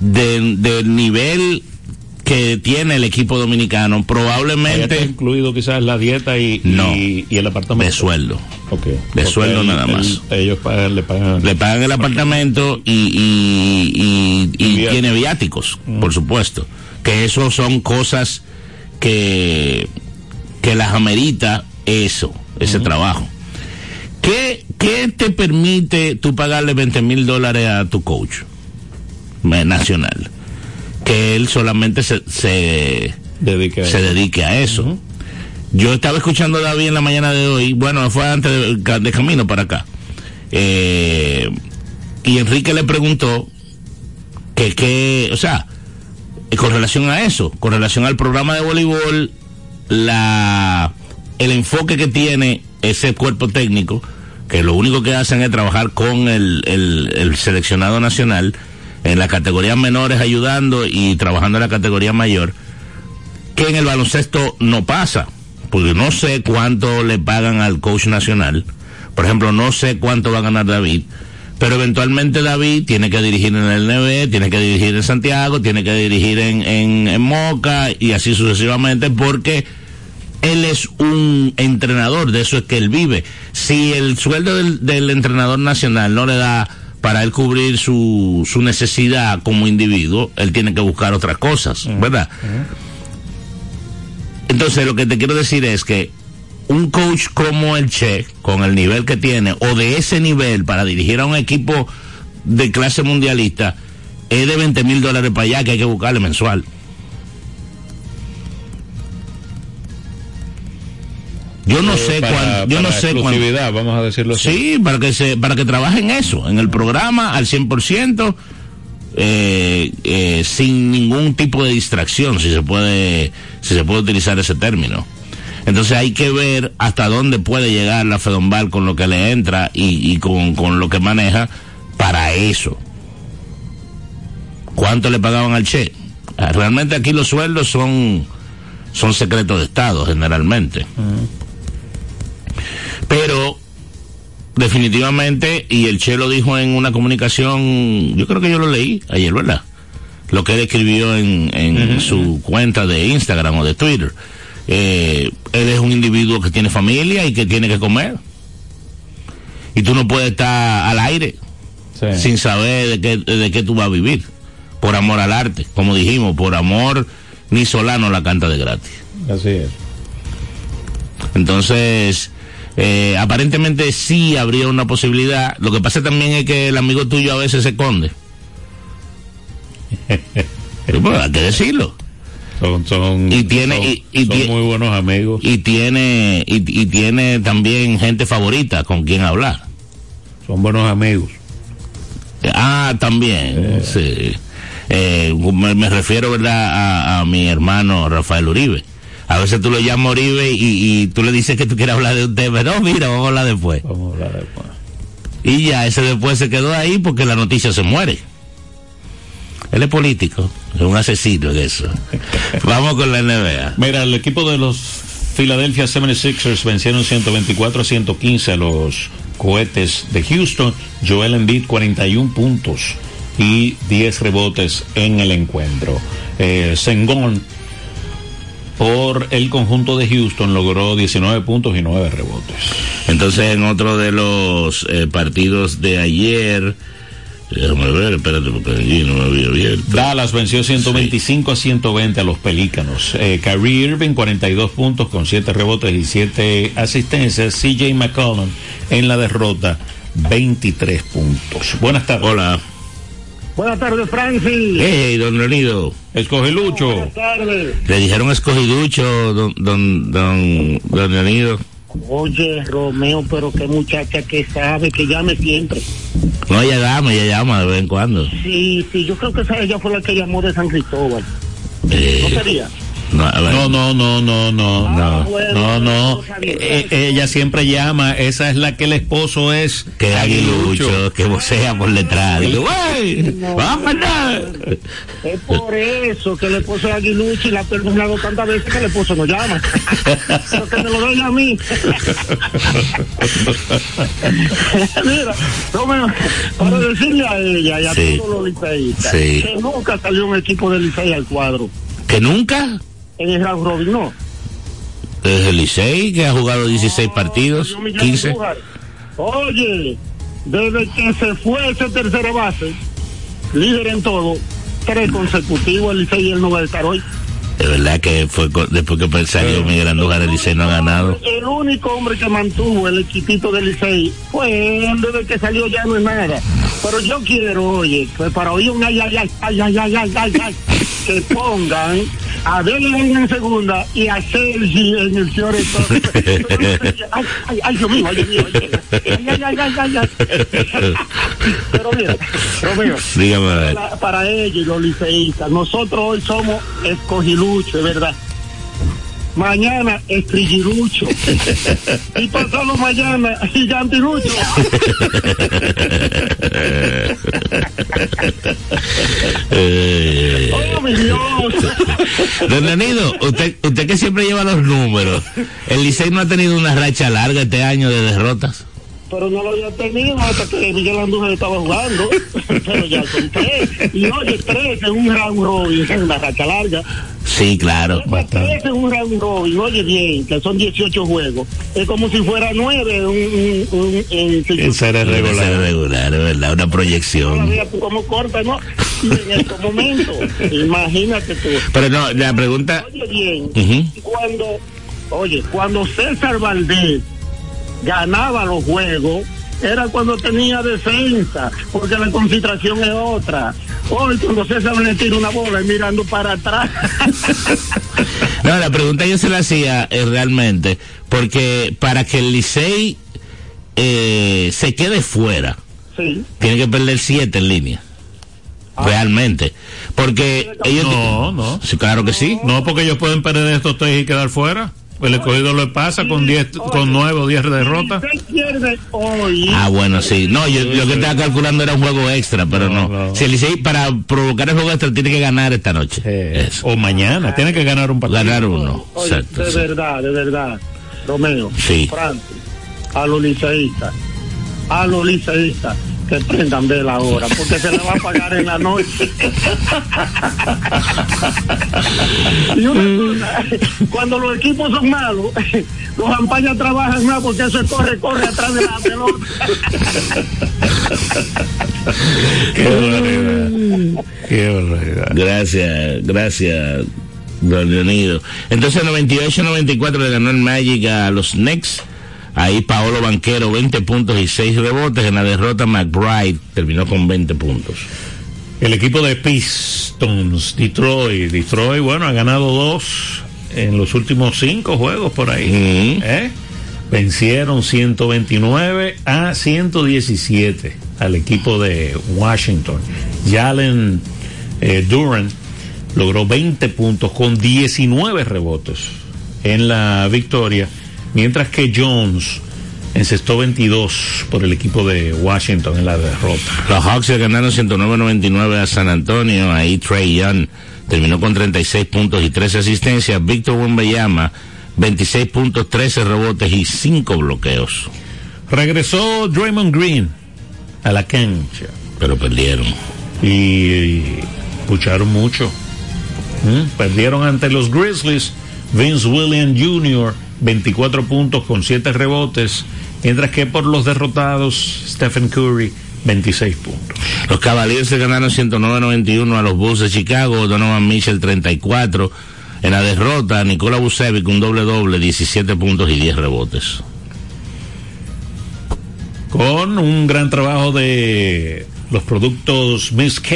del de nivel que tiene el equipo dominicano probablemente incluido quizás la dieta y, no, y, y, el apartamento de sueldo okay. de sueldo el, nada más el, ellos pagan, le pagan le pagan el apartamento y, tiene viáticos Mm. por supuesto que eso son cosas que que las amerita eso ese trabajo ¿Qué, ¿Qué te permite tú pagarle 20 mil dólares a tu coach eh, nacional? Que él solamente se, se, dedique a se eso. dedique a eso. Yo estaba escuchando a David en la mañana de hoy, bueno, fue antes de, de camino para acá. Eh, y Enrique le preguntó que, que, o sea, eh, con relación a eso, con relación al programa de voleibol, la, el enfoque que tiene ese cuerpo técnico, que lo único que hacen es trabajar con el, el, el seleccionado nacional en las categorías menores ayudando y trabajando en la categoría mayor, que en el baloncesto no pasa, porque no sé cuánto le pagan al coach nacional, por ejemplo, no sé cuánto va a ganar David, pero eventualmente David tiene que dirigir en el NB, tiene que dirigir en Santiago, tiene que dirigir en, en, en Moca y así sucesivamente, porque él es un entrenador, de eso es que él vive. Si el sueldo del, del entrenador nacional no le da para él cubrir su, su necesidad como individuo, él tiene que buscar otras cosas, ¿verdad? Entonces lo que te quiero decir es que un coach como el Che, con el nivel que tiene, o de ese nivel para dirigir a un equipo de clase mundialista, es de 20 mil dólares para allá que hay que buscarle mensual. Yo no Eh, sé cuánto, yo no para sé cuánto. exclusividad, vamos a decirlo así. Sí, para que se, para que trabajen eso, en el programa al 100%, eh, eh, sin ningún tipo de distracción, si se puede, si se puede utilizar ese término. Entonces hay que ver hasta dónde puede llegar la Fedombal con lo que le entra y, y con, con lo que maneja para eso. ¿Cuánto le pagaban al Che? Ah, Realmente aquí los sueldos son, son secretos de Estado generalmente. Pero definitivamente, y el Che lo dijo en una comunicación, yo creo que yo lo leí ayer, ¿verdad? Lo que él escribió en, en su cuenta de Instagram o de Twitter. Eh, él es un individuo que tiene familia y que tiene que comer. Y tú no puedes estar al aire Sí. sin saber de qué, de qué tú vas a vivir. Por amor al arte. Como dijimos, por amor, ni Solano la canta de gratis. Así es. Entonces, eh, aparentemente sí habría una posibilidad. Lo que pasa también es que el amigo tuyo a veces se esconde. [LAUGHS] Pero, pues, hay que decirlo. Son, son, Y tiene- son, y- y son tie- muy buenos amigos. Y tiene, y, y tiene también gente favorita con quien hablar. Son buenos amigos. Ah, también, sí. Eh, me, me refiero, ¿verdad?, a, a mi hermano Rafael Uribe. A veces tú lo llamas Uribe y, y tú le dices que tú quieres hablar de un tema. No, mira, vamos a hablar después. Vamos a hablar después. Y ya, ese después se quedó ahí porque la noticia se muere. Él es político, es un asesino en eso. [LAUGHS] Vamos con la NBA. Mira, el equipo de los Philadelphia 76ers vencieron 124 a 115 a los cohetes de Houston. Joel Embiid 41 puntos y 10 rebotes en el encuentro. Eh, Sengon por el conjunto de Houston logró 19 puntos y 9 rebotes. Entonces, en otro de los eh, partidos de ayer, déjame ver, espérate, porque allí no me había abierto. Dallas venció 125 a 120 a los Pelícanos. Eh, Kyrie Irving 42 puntos con 7 rebotes y 7 asistencias. CJ McCollum en la derrota 23 puntos. Buenas tardes. Hola. Buenas tardes, Francis. Hey, don Leonido. Escogilucho. Buenas tardes. Le dijeron escogiducho, don, don, don, don Leonido. Oye, Romeo, pero qué muchacha que sabe, que llame siempre. No, ella llama, ella llama de vez en cuando. Sí, sí, yo creo que esa ella fue la que llamó de San Cristóbal. Eh, ¿No sería? No. No, no, no, no, no, Ah, no, bueno, no, no. no. Eh, ella siempre llama, esa es la que el esposo es Que aguilucho, que vocea por detrás. Digo, ¡Wey! ¡Vamos a andar! Es por eso que el esposo es aguilucho y la ha perdonado tantas veces que el esposo no llama. [LAUGHS] Pero que me lo doy a mí. [LAUGHS] Mira, Romeo, para decirle a ella y a Sí. todos los liceístas Sí. que nunca salió un equipo de Licey al cuadro. ¿Que nunca? En el round robin, no. Desde el Licey, que ha jugado 16 partidos, Yo me llamo 15. Andújar. Oye, desde que se fue ese tercera base, líder en todo, tres consecutivos, el Licey y él no va a estar hoy. De verdad que fue después que salió Miguel Andújar, el Licey no ha ganado. El único hombre que mantuvo el equipito del Licey fue él, desde que salió ya no es nada. Pero yo quiero, oye, que para oír un ay, ay, ay, ay, ay, ay, ay, ay, ay, que pongan a Belén en segunda y a Sergi en el shortstop. Ay, ay, ay, Dios mío, ay, Dios mío, ay, ay, ay, ay, ay, ay. Pero mira, Romeo, Dígame para, para ellos los liceístas, nosotros hoy somos escogilucho, es verdad. Mañana estrellirucho. [LAUGHS] y pasado mañana gigantirucho. [LAUGHS] Eh, ¡Oh, mi Dios! [LAUGHS] Don usted, usted que siempre lleva los números, el Licey no ha tenido una racha larga este año de derrotas. Pero no lo había tenido hasta que Miguel Andújar estaba jugando. [LAUGHS] Pero ya son tres. Y oye, tres en un round robin, es una racha larga. Sí, claro. Tres en un round robin, oye bien, que son 18 juegos. Es como si fuera nueve un, un, un- regulares. regular, es verdad, una proyección. Cómo corta, ¿no? Y en estos momentos, [LAUGHS] imagínate tú. Pero no, la pregunta... Oye bien, cuando, oye, cuando César Valdés ganaba los juegos, era cuando tenía defensa, porque la concentración es otra. Hoy cuando César le tira una bola y mirando para atrás. [LAUGHS] No, la pregunta yo se la hacía eh, realmente, porque para que el Licey eh, se quede fuera, sí. tiene que perder siete en línea. Realmente. Porque ellos... No, no. Sí, claro que sí. No, porque ellos pueden perder estos tres y quedar fuera. El escogido lo pasa con 10, con 9 o 10 derrotas. Ah, bueno, sí. No, yo lo que estaba calculando era un juego extra, pero no. No, no. Si el Licey para provocar el juego extra tiene que ganar esta noche. Eso. O mañana, tiene que ganar un partido. Ganar uno. oye, Exacto. de sí. verdad, de verdad, Romeo, Sí. Francis, a los liceístas, a los liceístas, que prendan vela ahora, porque se le va a pagar en la noche. [LAUGHS] y una cosa, cuando los equipos son malos, los ampañas trabajan más porque eso es corre, corre atrás de la pelota. Qué barbaridad. Qué barbaridad. Gracias, gracias, don Leonido. Entonces, 98-94 le ganó el Magic a los Knicks. Ahí Paolo Banquero, 20 puntos y 6 rebotes. En la derrota, McBride terminó con 20 puntos. El equipo de Pistons, Detroit. Detroit, bueno, ha ganado dos en los últimos cinco juegos por ahí. Mm. ¿Eh? Vencieron 129 a 117 al equipo de Washington. Jalen eh, Duran logró 20 puntos con 19 rebotes en la victoria, mientras que Jones encestó 22 por el equipo de Washington en la derrota. Los Hawks le ganaron 109-99 a San Antonio. Ahí Trey Young terminó con 36 puntos y 13 asistencias. Víctor Wembanyama, 26 puntos, 13 rebotes y 5 bloqueos. Regresó Draymond Green a la cancha Pero perdieron. y lucharon mucho. ¿Mm? Perdieron ante los Grizzlies. Vince Williams Jr., 24 puntos con 7 rebotes, mientras que por los derrotados, Stephen Curry, 26 puntos. Los Cavaliers se ganaron 109-91 a los Bulls de Chicago. Donovan Mitchell 34. En la derrota, Nikola Vucevic un doble doble, 17 puntos y 10 rebotes. Con un gran trabajo de los productos Miss K,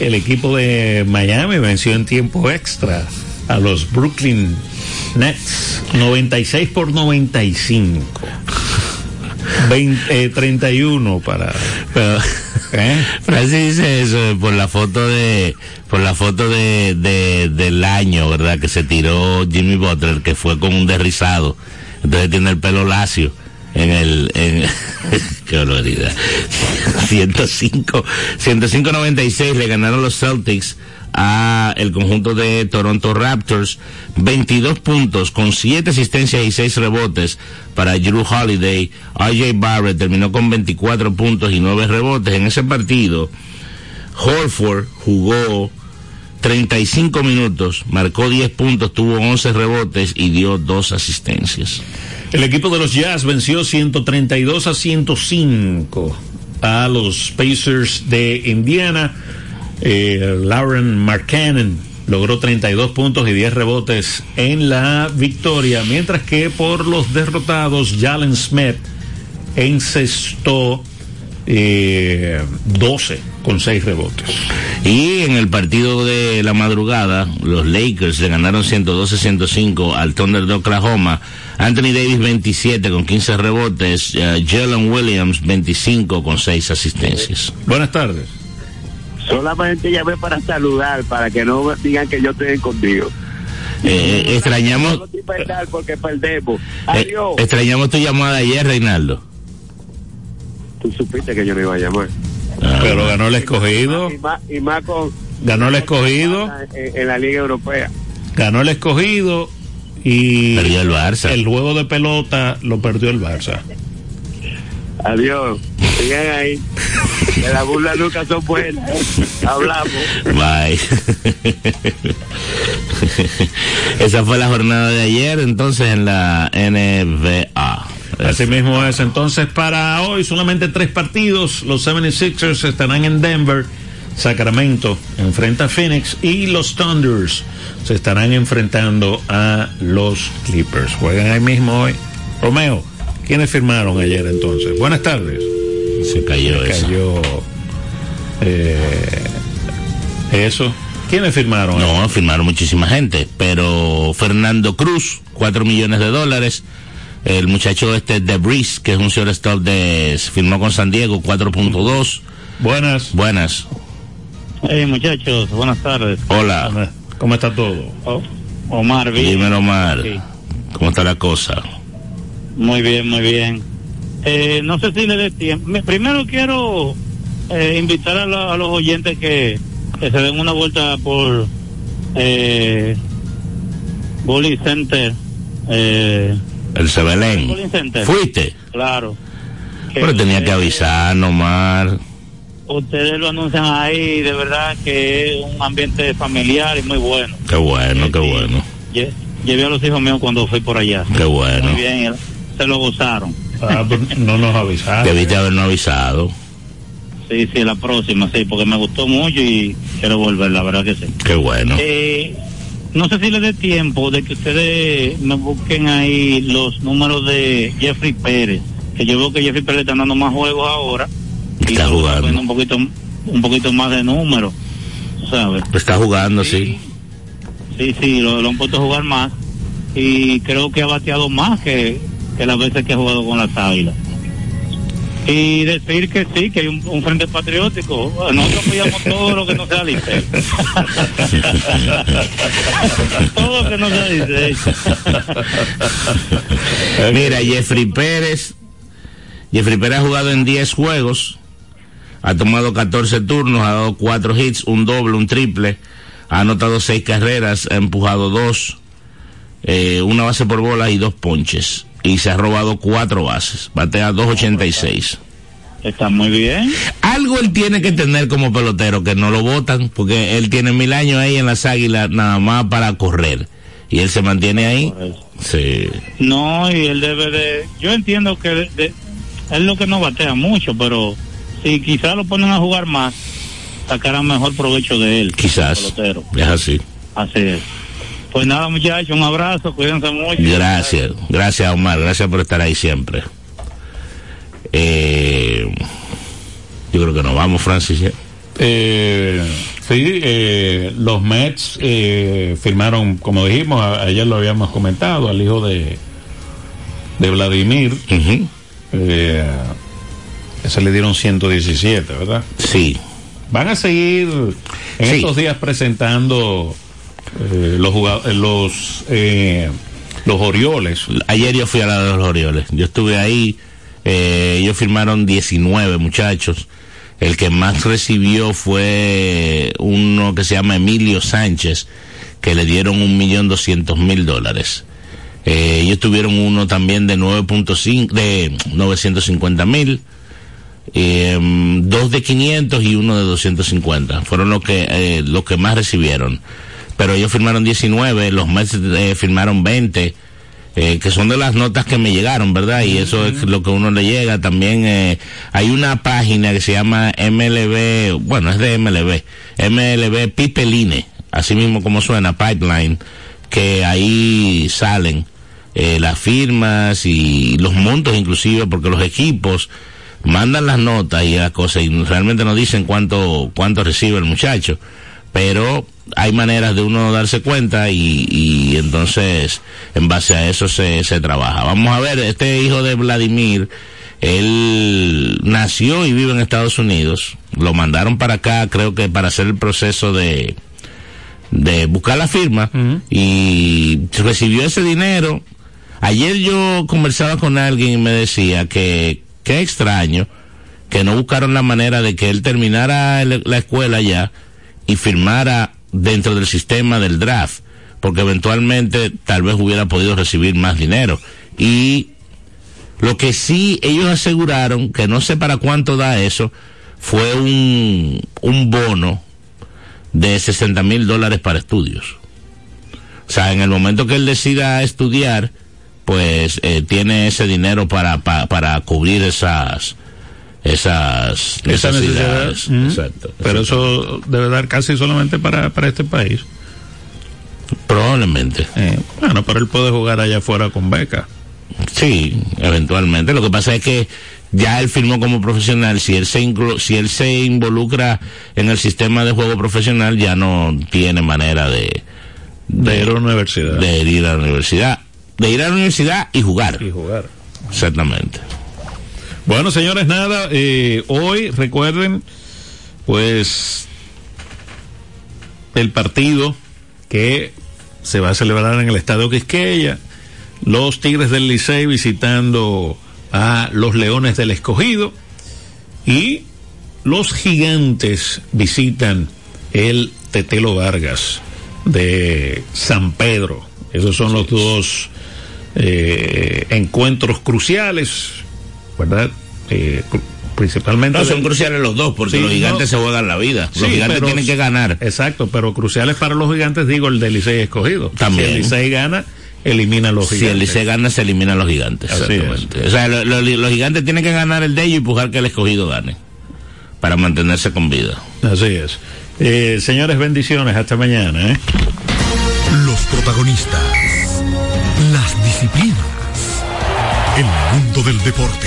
el equipo de Miami venció en tiempo extra a los Brooklyn Nets 96 por 95. 20, eh, 31 para Pero, ¿eh? Francis dice eso por la foto de por la foto de, de- del año, ¿verdad? Que se tiró Jimmy Butler, que fue con un derrizado. Entonces tiene el pelo lacio en el en [LAUGHS] qué barbaridad. [LAUGHS] 105 105.96 le ganaron los Celtics a el conjunto de Toronto Raptors 22 puntos con 7 asistencias y 6 rebotes para Drew Holiday. RJ Barrett terminó con 24 puntos y 9 rebotes. En ese partido Horford jugó 35 minutos marcó 10 puntos tuvo 11 rebotes y dio 2 asistencias. El equipo de los Jazz venció 132 a 105 a los Pacers de Indiana. Eh, Lauren Markkanen logró 32 puntos y 10 rebotes en la victoria, mientras que por los derrotados, Jalen Smith encestó eh, 12 con 6 rebotes. Y en el partido de la madrugada, los Lakers le ganaron 112-105 al Thunder de Oklahoma. Anthony Davis 27 con 15 rebotes, eh, Jalen Williams 25 con 6 asistencias. Buenas tardes. Solamente llamé para saludar, para que no digan que yo estoy escondido. Eh, extrañamos, No estoy perder porque perdemos. eh, Adiós. extrañamos tu llamada ayer, Reinaldo. Tú supiste que yo no iba a llamar. Pero ganó el escogido, Y más, y más con ganó el escogido, en, en la Liga Europea. ganó el escogido y Perdió el Barça. el juego de pelota lo perdió el Barça. Adiós. Sigan ahí. [LAUGHS] Que las burlas nunca son buenas. Hablamos. Bye. Esa fue la jornada de ayer, entonces en la NBA. Así mismo es. Entonces, para hoy solamente tres partidos. Los 76ers estarán en Denver. Sacramento enfrenta a Phoenix y los Thunders se estarán enfrentando a los Clippers. Juegan ahí mismo hoy. Romeo, ¿quiénes firmaron ayer entonces? Buenas tardes. Se cayó Se eso. cayó eh, eso. ¿Quiénes firmaron? No, firmaron muchísima gente, pero Fernando Cruz, 4 millones de dólares. El muchacho este de Breeze, que es un shortstop de, firmó con San Diego, 4.2. Buenas. Buenas. Hey muchachos, buenas tardes. Hola. ¿Cómo está todo? Omar, bien. Dímelo, Omar. Sí. ¿Cómo está la cosa? Muy bien, muy bien. Eh, no sé si le dé tiempo. Me- Primero quiero eh, invitar a, la- a los oyentes que, que se den una vuelta por eh, Bowling Center. Eh, El Sebelén. ¿Fuiste? Claro. Que Pero tenía que avisar, Omar. Ustedes lo anuncian ahí, de verdad que es un ambiente familiar y muy bueno. Qué bueno, qué bueno. Lle- Llevé a los hijos míos cuando fui por allá. Qué bueno. Muy bien, se lo gozaron. Ah, pues, no nos avisaron. Debiste habernos avisado. Sí, sí, la próxima, sí, porque me gustó mucho y quiero volver, la verdad que sí. Qué bueno. Eh, no sé si les dé tiempo de que ustedes me busquen ahí los números de Jeffrey Pérez, que yo veo que Jeffrey Pérez está dando más juegos ahora. y Está le jugando. un poquito, un poquito más de números, ¿sabes? Está jugando, sí. Sí, sí, lo, lo han puesto a jugar más y creo que ha bateado más que, que las veces que ha jugado con las águilas. Y decir que sí, que hay un, un frente patriótico. Nosotros apoyamos todo lo que no sea Licey. [LAUGHS] todo lo que no sea Licey. Mira, Jeffrey Pérez. Jeffrey Pérez ha jugado en 10 juegos. Ha tomado 14 turnos, ha dado 4 hits, un doble, un triple. Ha anotado 6 carreras, ha empujado 2, una base por bola y 2 ponches. Y se ha robado 4 bases. Batea 2.86. Está muy bien. Algo él tiene que tener como pelotero, que no lo votan, porque él tiene mil años ahí en las águilas nada más para correr. Y él se mantiene ahí. Sí. No, y él debe de... Yo entiendo que de- de- él lo que no batea mucho, pero si quizás lo ponen a jugar más, sacarán mejor provecho de él. Quizás. pelotero. Es así. Así es. Pues nada, muchachos, un abrazo, cuídense mucho. Gracias, gracias Omar, gracias por estar ahí siempre. Eh, Yo creo que nos vamos, Francis. Eh, sí, eh, los Mets eh, firmaron, como dijimos, ayer lo habíamos comentado, al hijo de, de Vladimir. eh, ese le dieron 117, ¿verdad? Sí. Van a seguir en Sí. estos días presentando eh, los eh, los eh, los Orioles. Ayer yo fui a la de los Orioles. Yo estuve ahí. eh, ellos firmaron 19 muchachos. El que más recibió fue uno que se llama Emilio Sánchez, que le dieron un millón doscientos mil dólares. Eh, ellos tuvieron uno también de 9.5, de 950 mil. eh, dos de 500 y uno de 250 fueron los que eh, los que más recibieron pero ellos firmaron 19 los Mets eh, firmaron 20 eh, que son de las notas que me llegaron verdad y eso es lo que uno le llega. También eh, hay una página que se llama MLB bueno es de MLB MLB Pipeline así mismo como suena Pipeline que ahí salen eh, las firmas y los montos inclusive porque los equipos mandan las notas y las cosas y realmente no dicen cuánto cuánto recibe el muchacho pero hay maneras de uno darse cuenta y, y entonces en base a eso se, se trabaja. Vamos a ver este hijo de Vladimir él nació y vive en Estados Unidos. Lo mandaron para acá creo que para hacer el proceso de de buscar la firma. Y recibió ese dinero. Ayer yo conversaba con alguien y me decía que qué extraño que no buscaron la manera de que él terminara la escuela ya y firmara dentro del sistema del draft, porque eventualmente tal vez hubiera podido recibir más dinero. Y lo que sí ellos aseguraron, que no sé para cuánto da eso, fue un, un bono de 60 mil dólares para estudios. O sea, en el momento que él decida estudiar, pues eh, tiene ese dinero para, pa- para cubrir esas esas Esa necesidad. necesidades. Exacto. Pero eso debe dar casi solamente para, para este país. Probablemente. Eh, bueno, pero él puede jugar allá afuera con beca. Sí, eventualmente. Lo que pasa es que ya él firmó como profesional. Si él se inclu- si él se involucra en el sistema de juego profesional, ya no tiene manera de De ir a la universidad. de ir a la universidad, de ir a la universidad y jugar. Y jugar. Exactamente. Bueno, señores, nada, eh, hoy recuerden, pues, el partido que se va a celebrar en el Estadio Quisqueya, los Tigres del Licey visitando a los Leones del Escogido y los Gigantes visitan el Tetelo Vargas de San Pedro. Esos son los dos eh, encuentros cruciales, ¿verdad? Eh, principalmente. No, son cruciales los dos, porque Sí, los gigantes no. se juegan la vida. Los Sí, gigantes pero- tienen que ganar. Exacto, pero cruciales para los gigantes, digo, el del Licey escogido. También. Si el Licey gana, elimina a los Si gigantes. el Licey gana, se eliminan los gigantes. Así Exactamente. O sea, lo- lo- los gigantes tienen que ganar el de ellos y empujar que el escogido gane. Para mantenerse con vida. Así es. Eh, señores, bendiciones. Hasta mañana. ¿eh? Los protagonistas, las disciplinas, el mundo del deporte,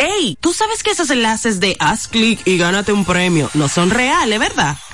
Ey, ¿tú sabes que esos enlaces de haz clic y gánate un premio no son reales, verdad?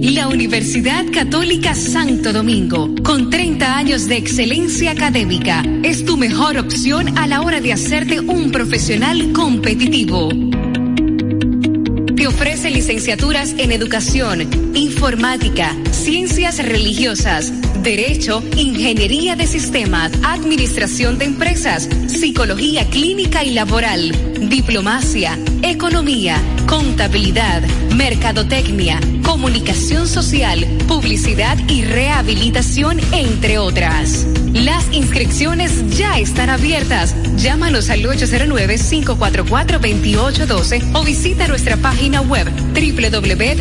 La Universidad Católica Santo Domingo, con 30 años de excelencia académica, es tu mejor opción a la hora de hacerte un profesional competitivo. Te ofrece licenciaturas en educación, informática, ciencias religiosas, derecho, ingeniería de sistemas, administración de empresas, psicología clínica y laboral, diplomacia, economía, contabilidad, mercadotecnia, comunicación social, publicidad y rehabilitación, entre otras. Las inscripciones ya están abiertas. Llámanos al 809-544-2812 o visita nuestra página web www.ucsd.edu.do.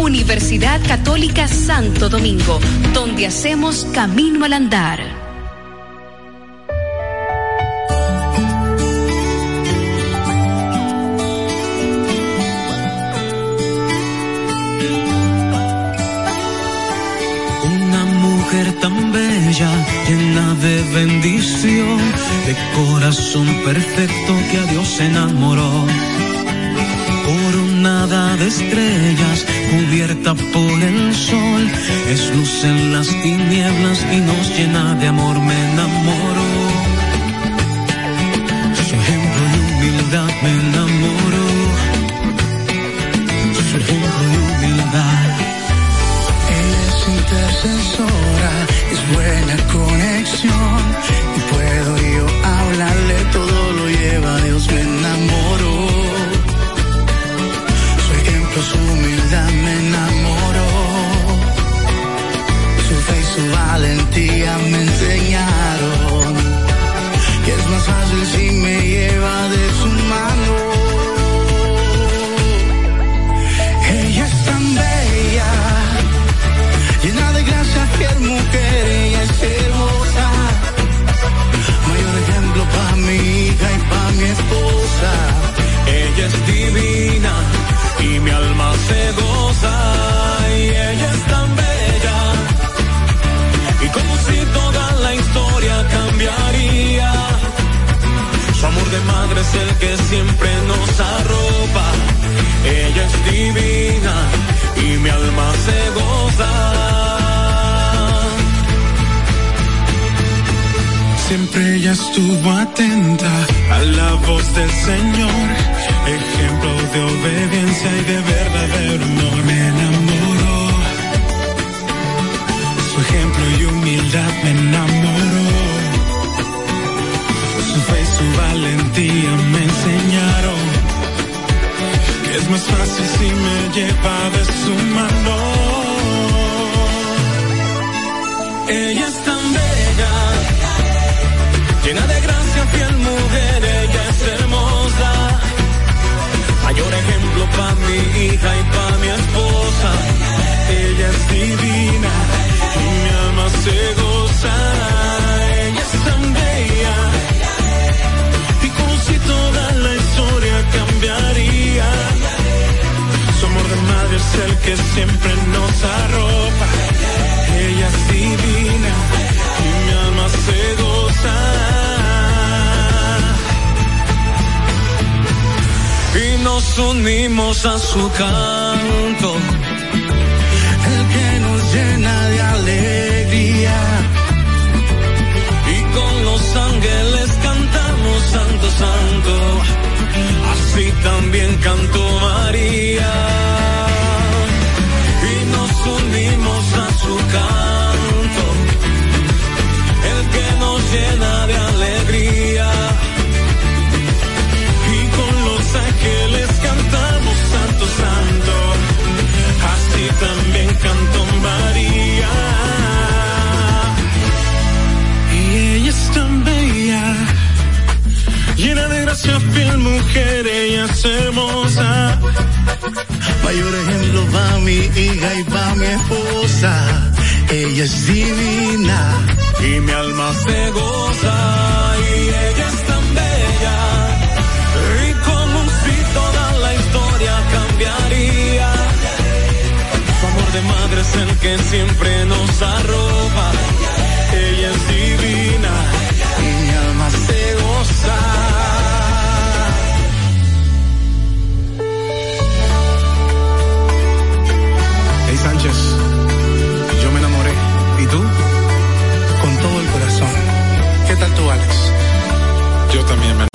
Universidad Católica Santo Domingo, donde hacemos camino al andar. Llena de bendición, de corazón perfecto que a Dios enamoró. Coronada de estrellas, cubierta por el sol, es luz en las tinieblas y nos llena de amor, me enamoro. Su ejemplo de humildad me enamoro. Estuvo atenta a la voz del Señor, ejemplo de obediencia y de verdadero amor. Me enamoró, su ejemplo y humildad me enamoró. Su fe y su valentía me enseñaron que es más fácil si me lleva de su mano. De unimos a su canto. El que nos llena de alegría. Y con los ángeles cantamos Santo, Santo. Así también cantó mayor ejemplo para mi hija y para mi esposa. Ella es divina y mi alma se goza y ella es tan bella. Y como un sí toda la historia cambiaría. Su amor de madre es el que siempre nos arroba también me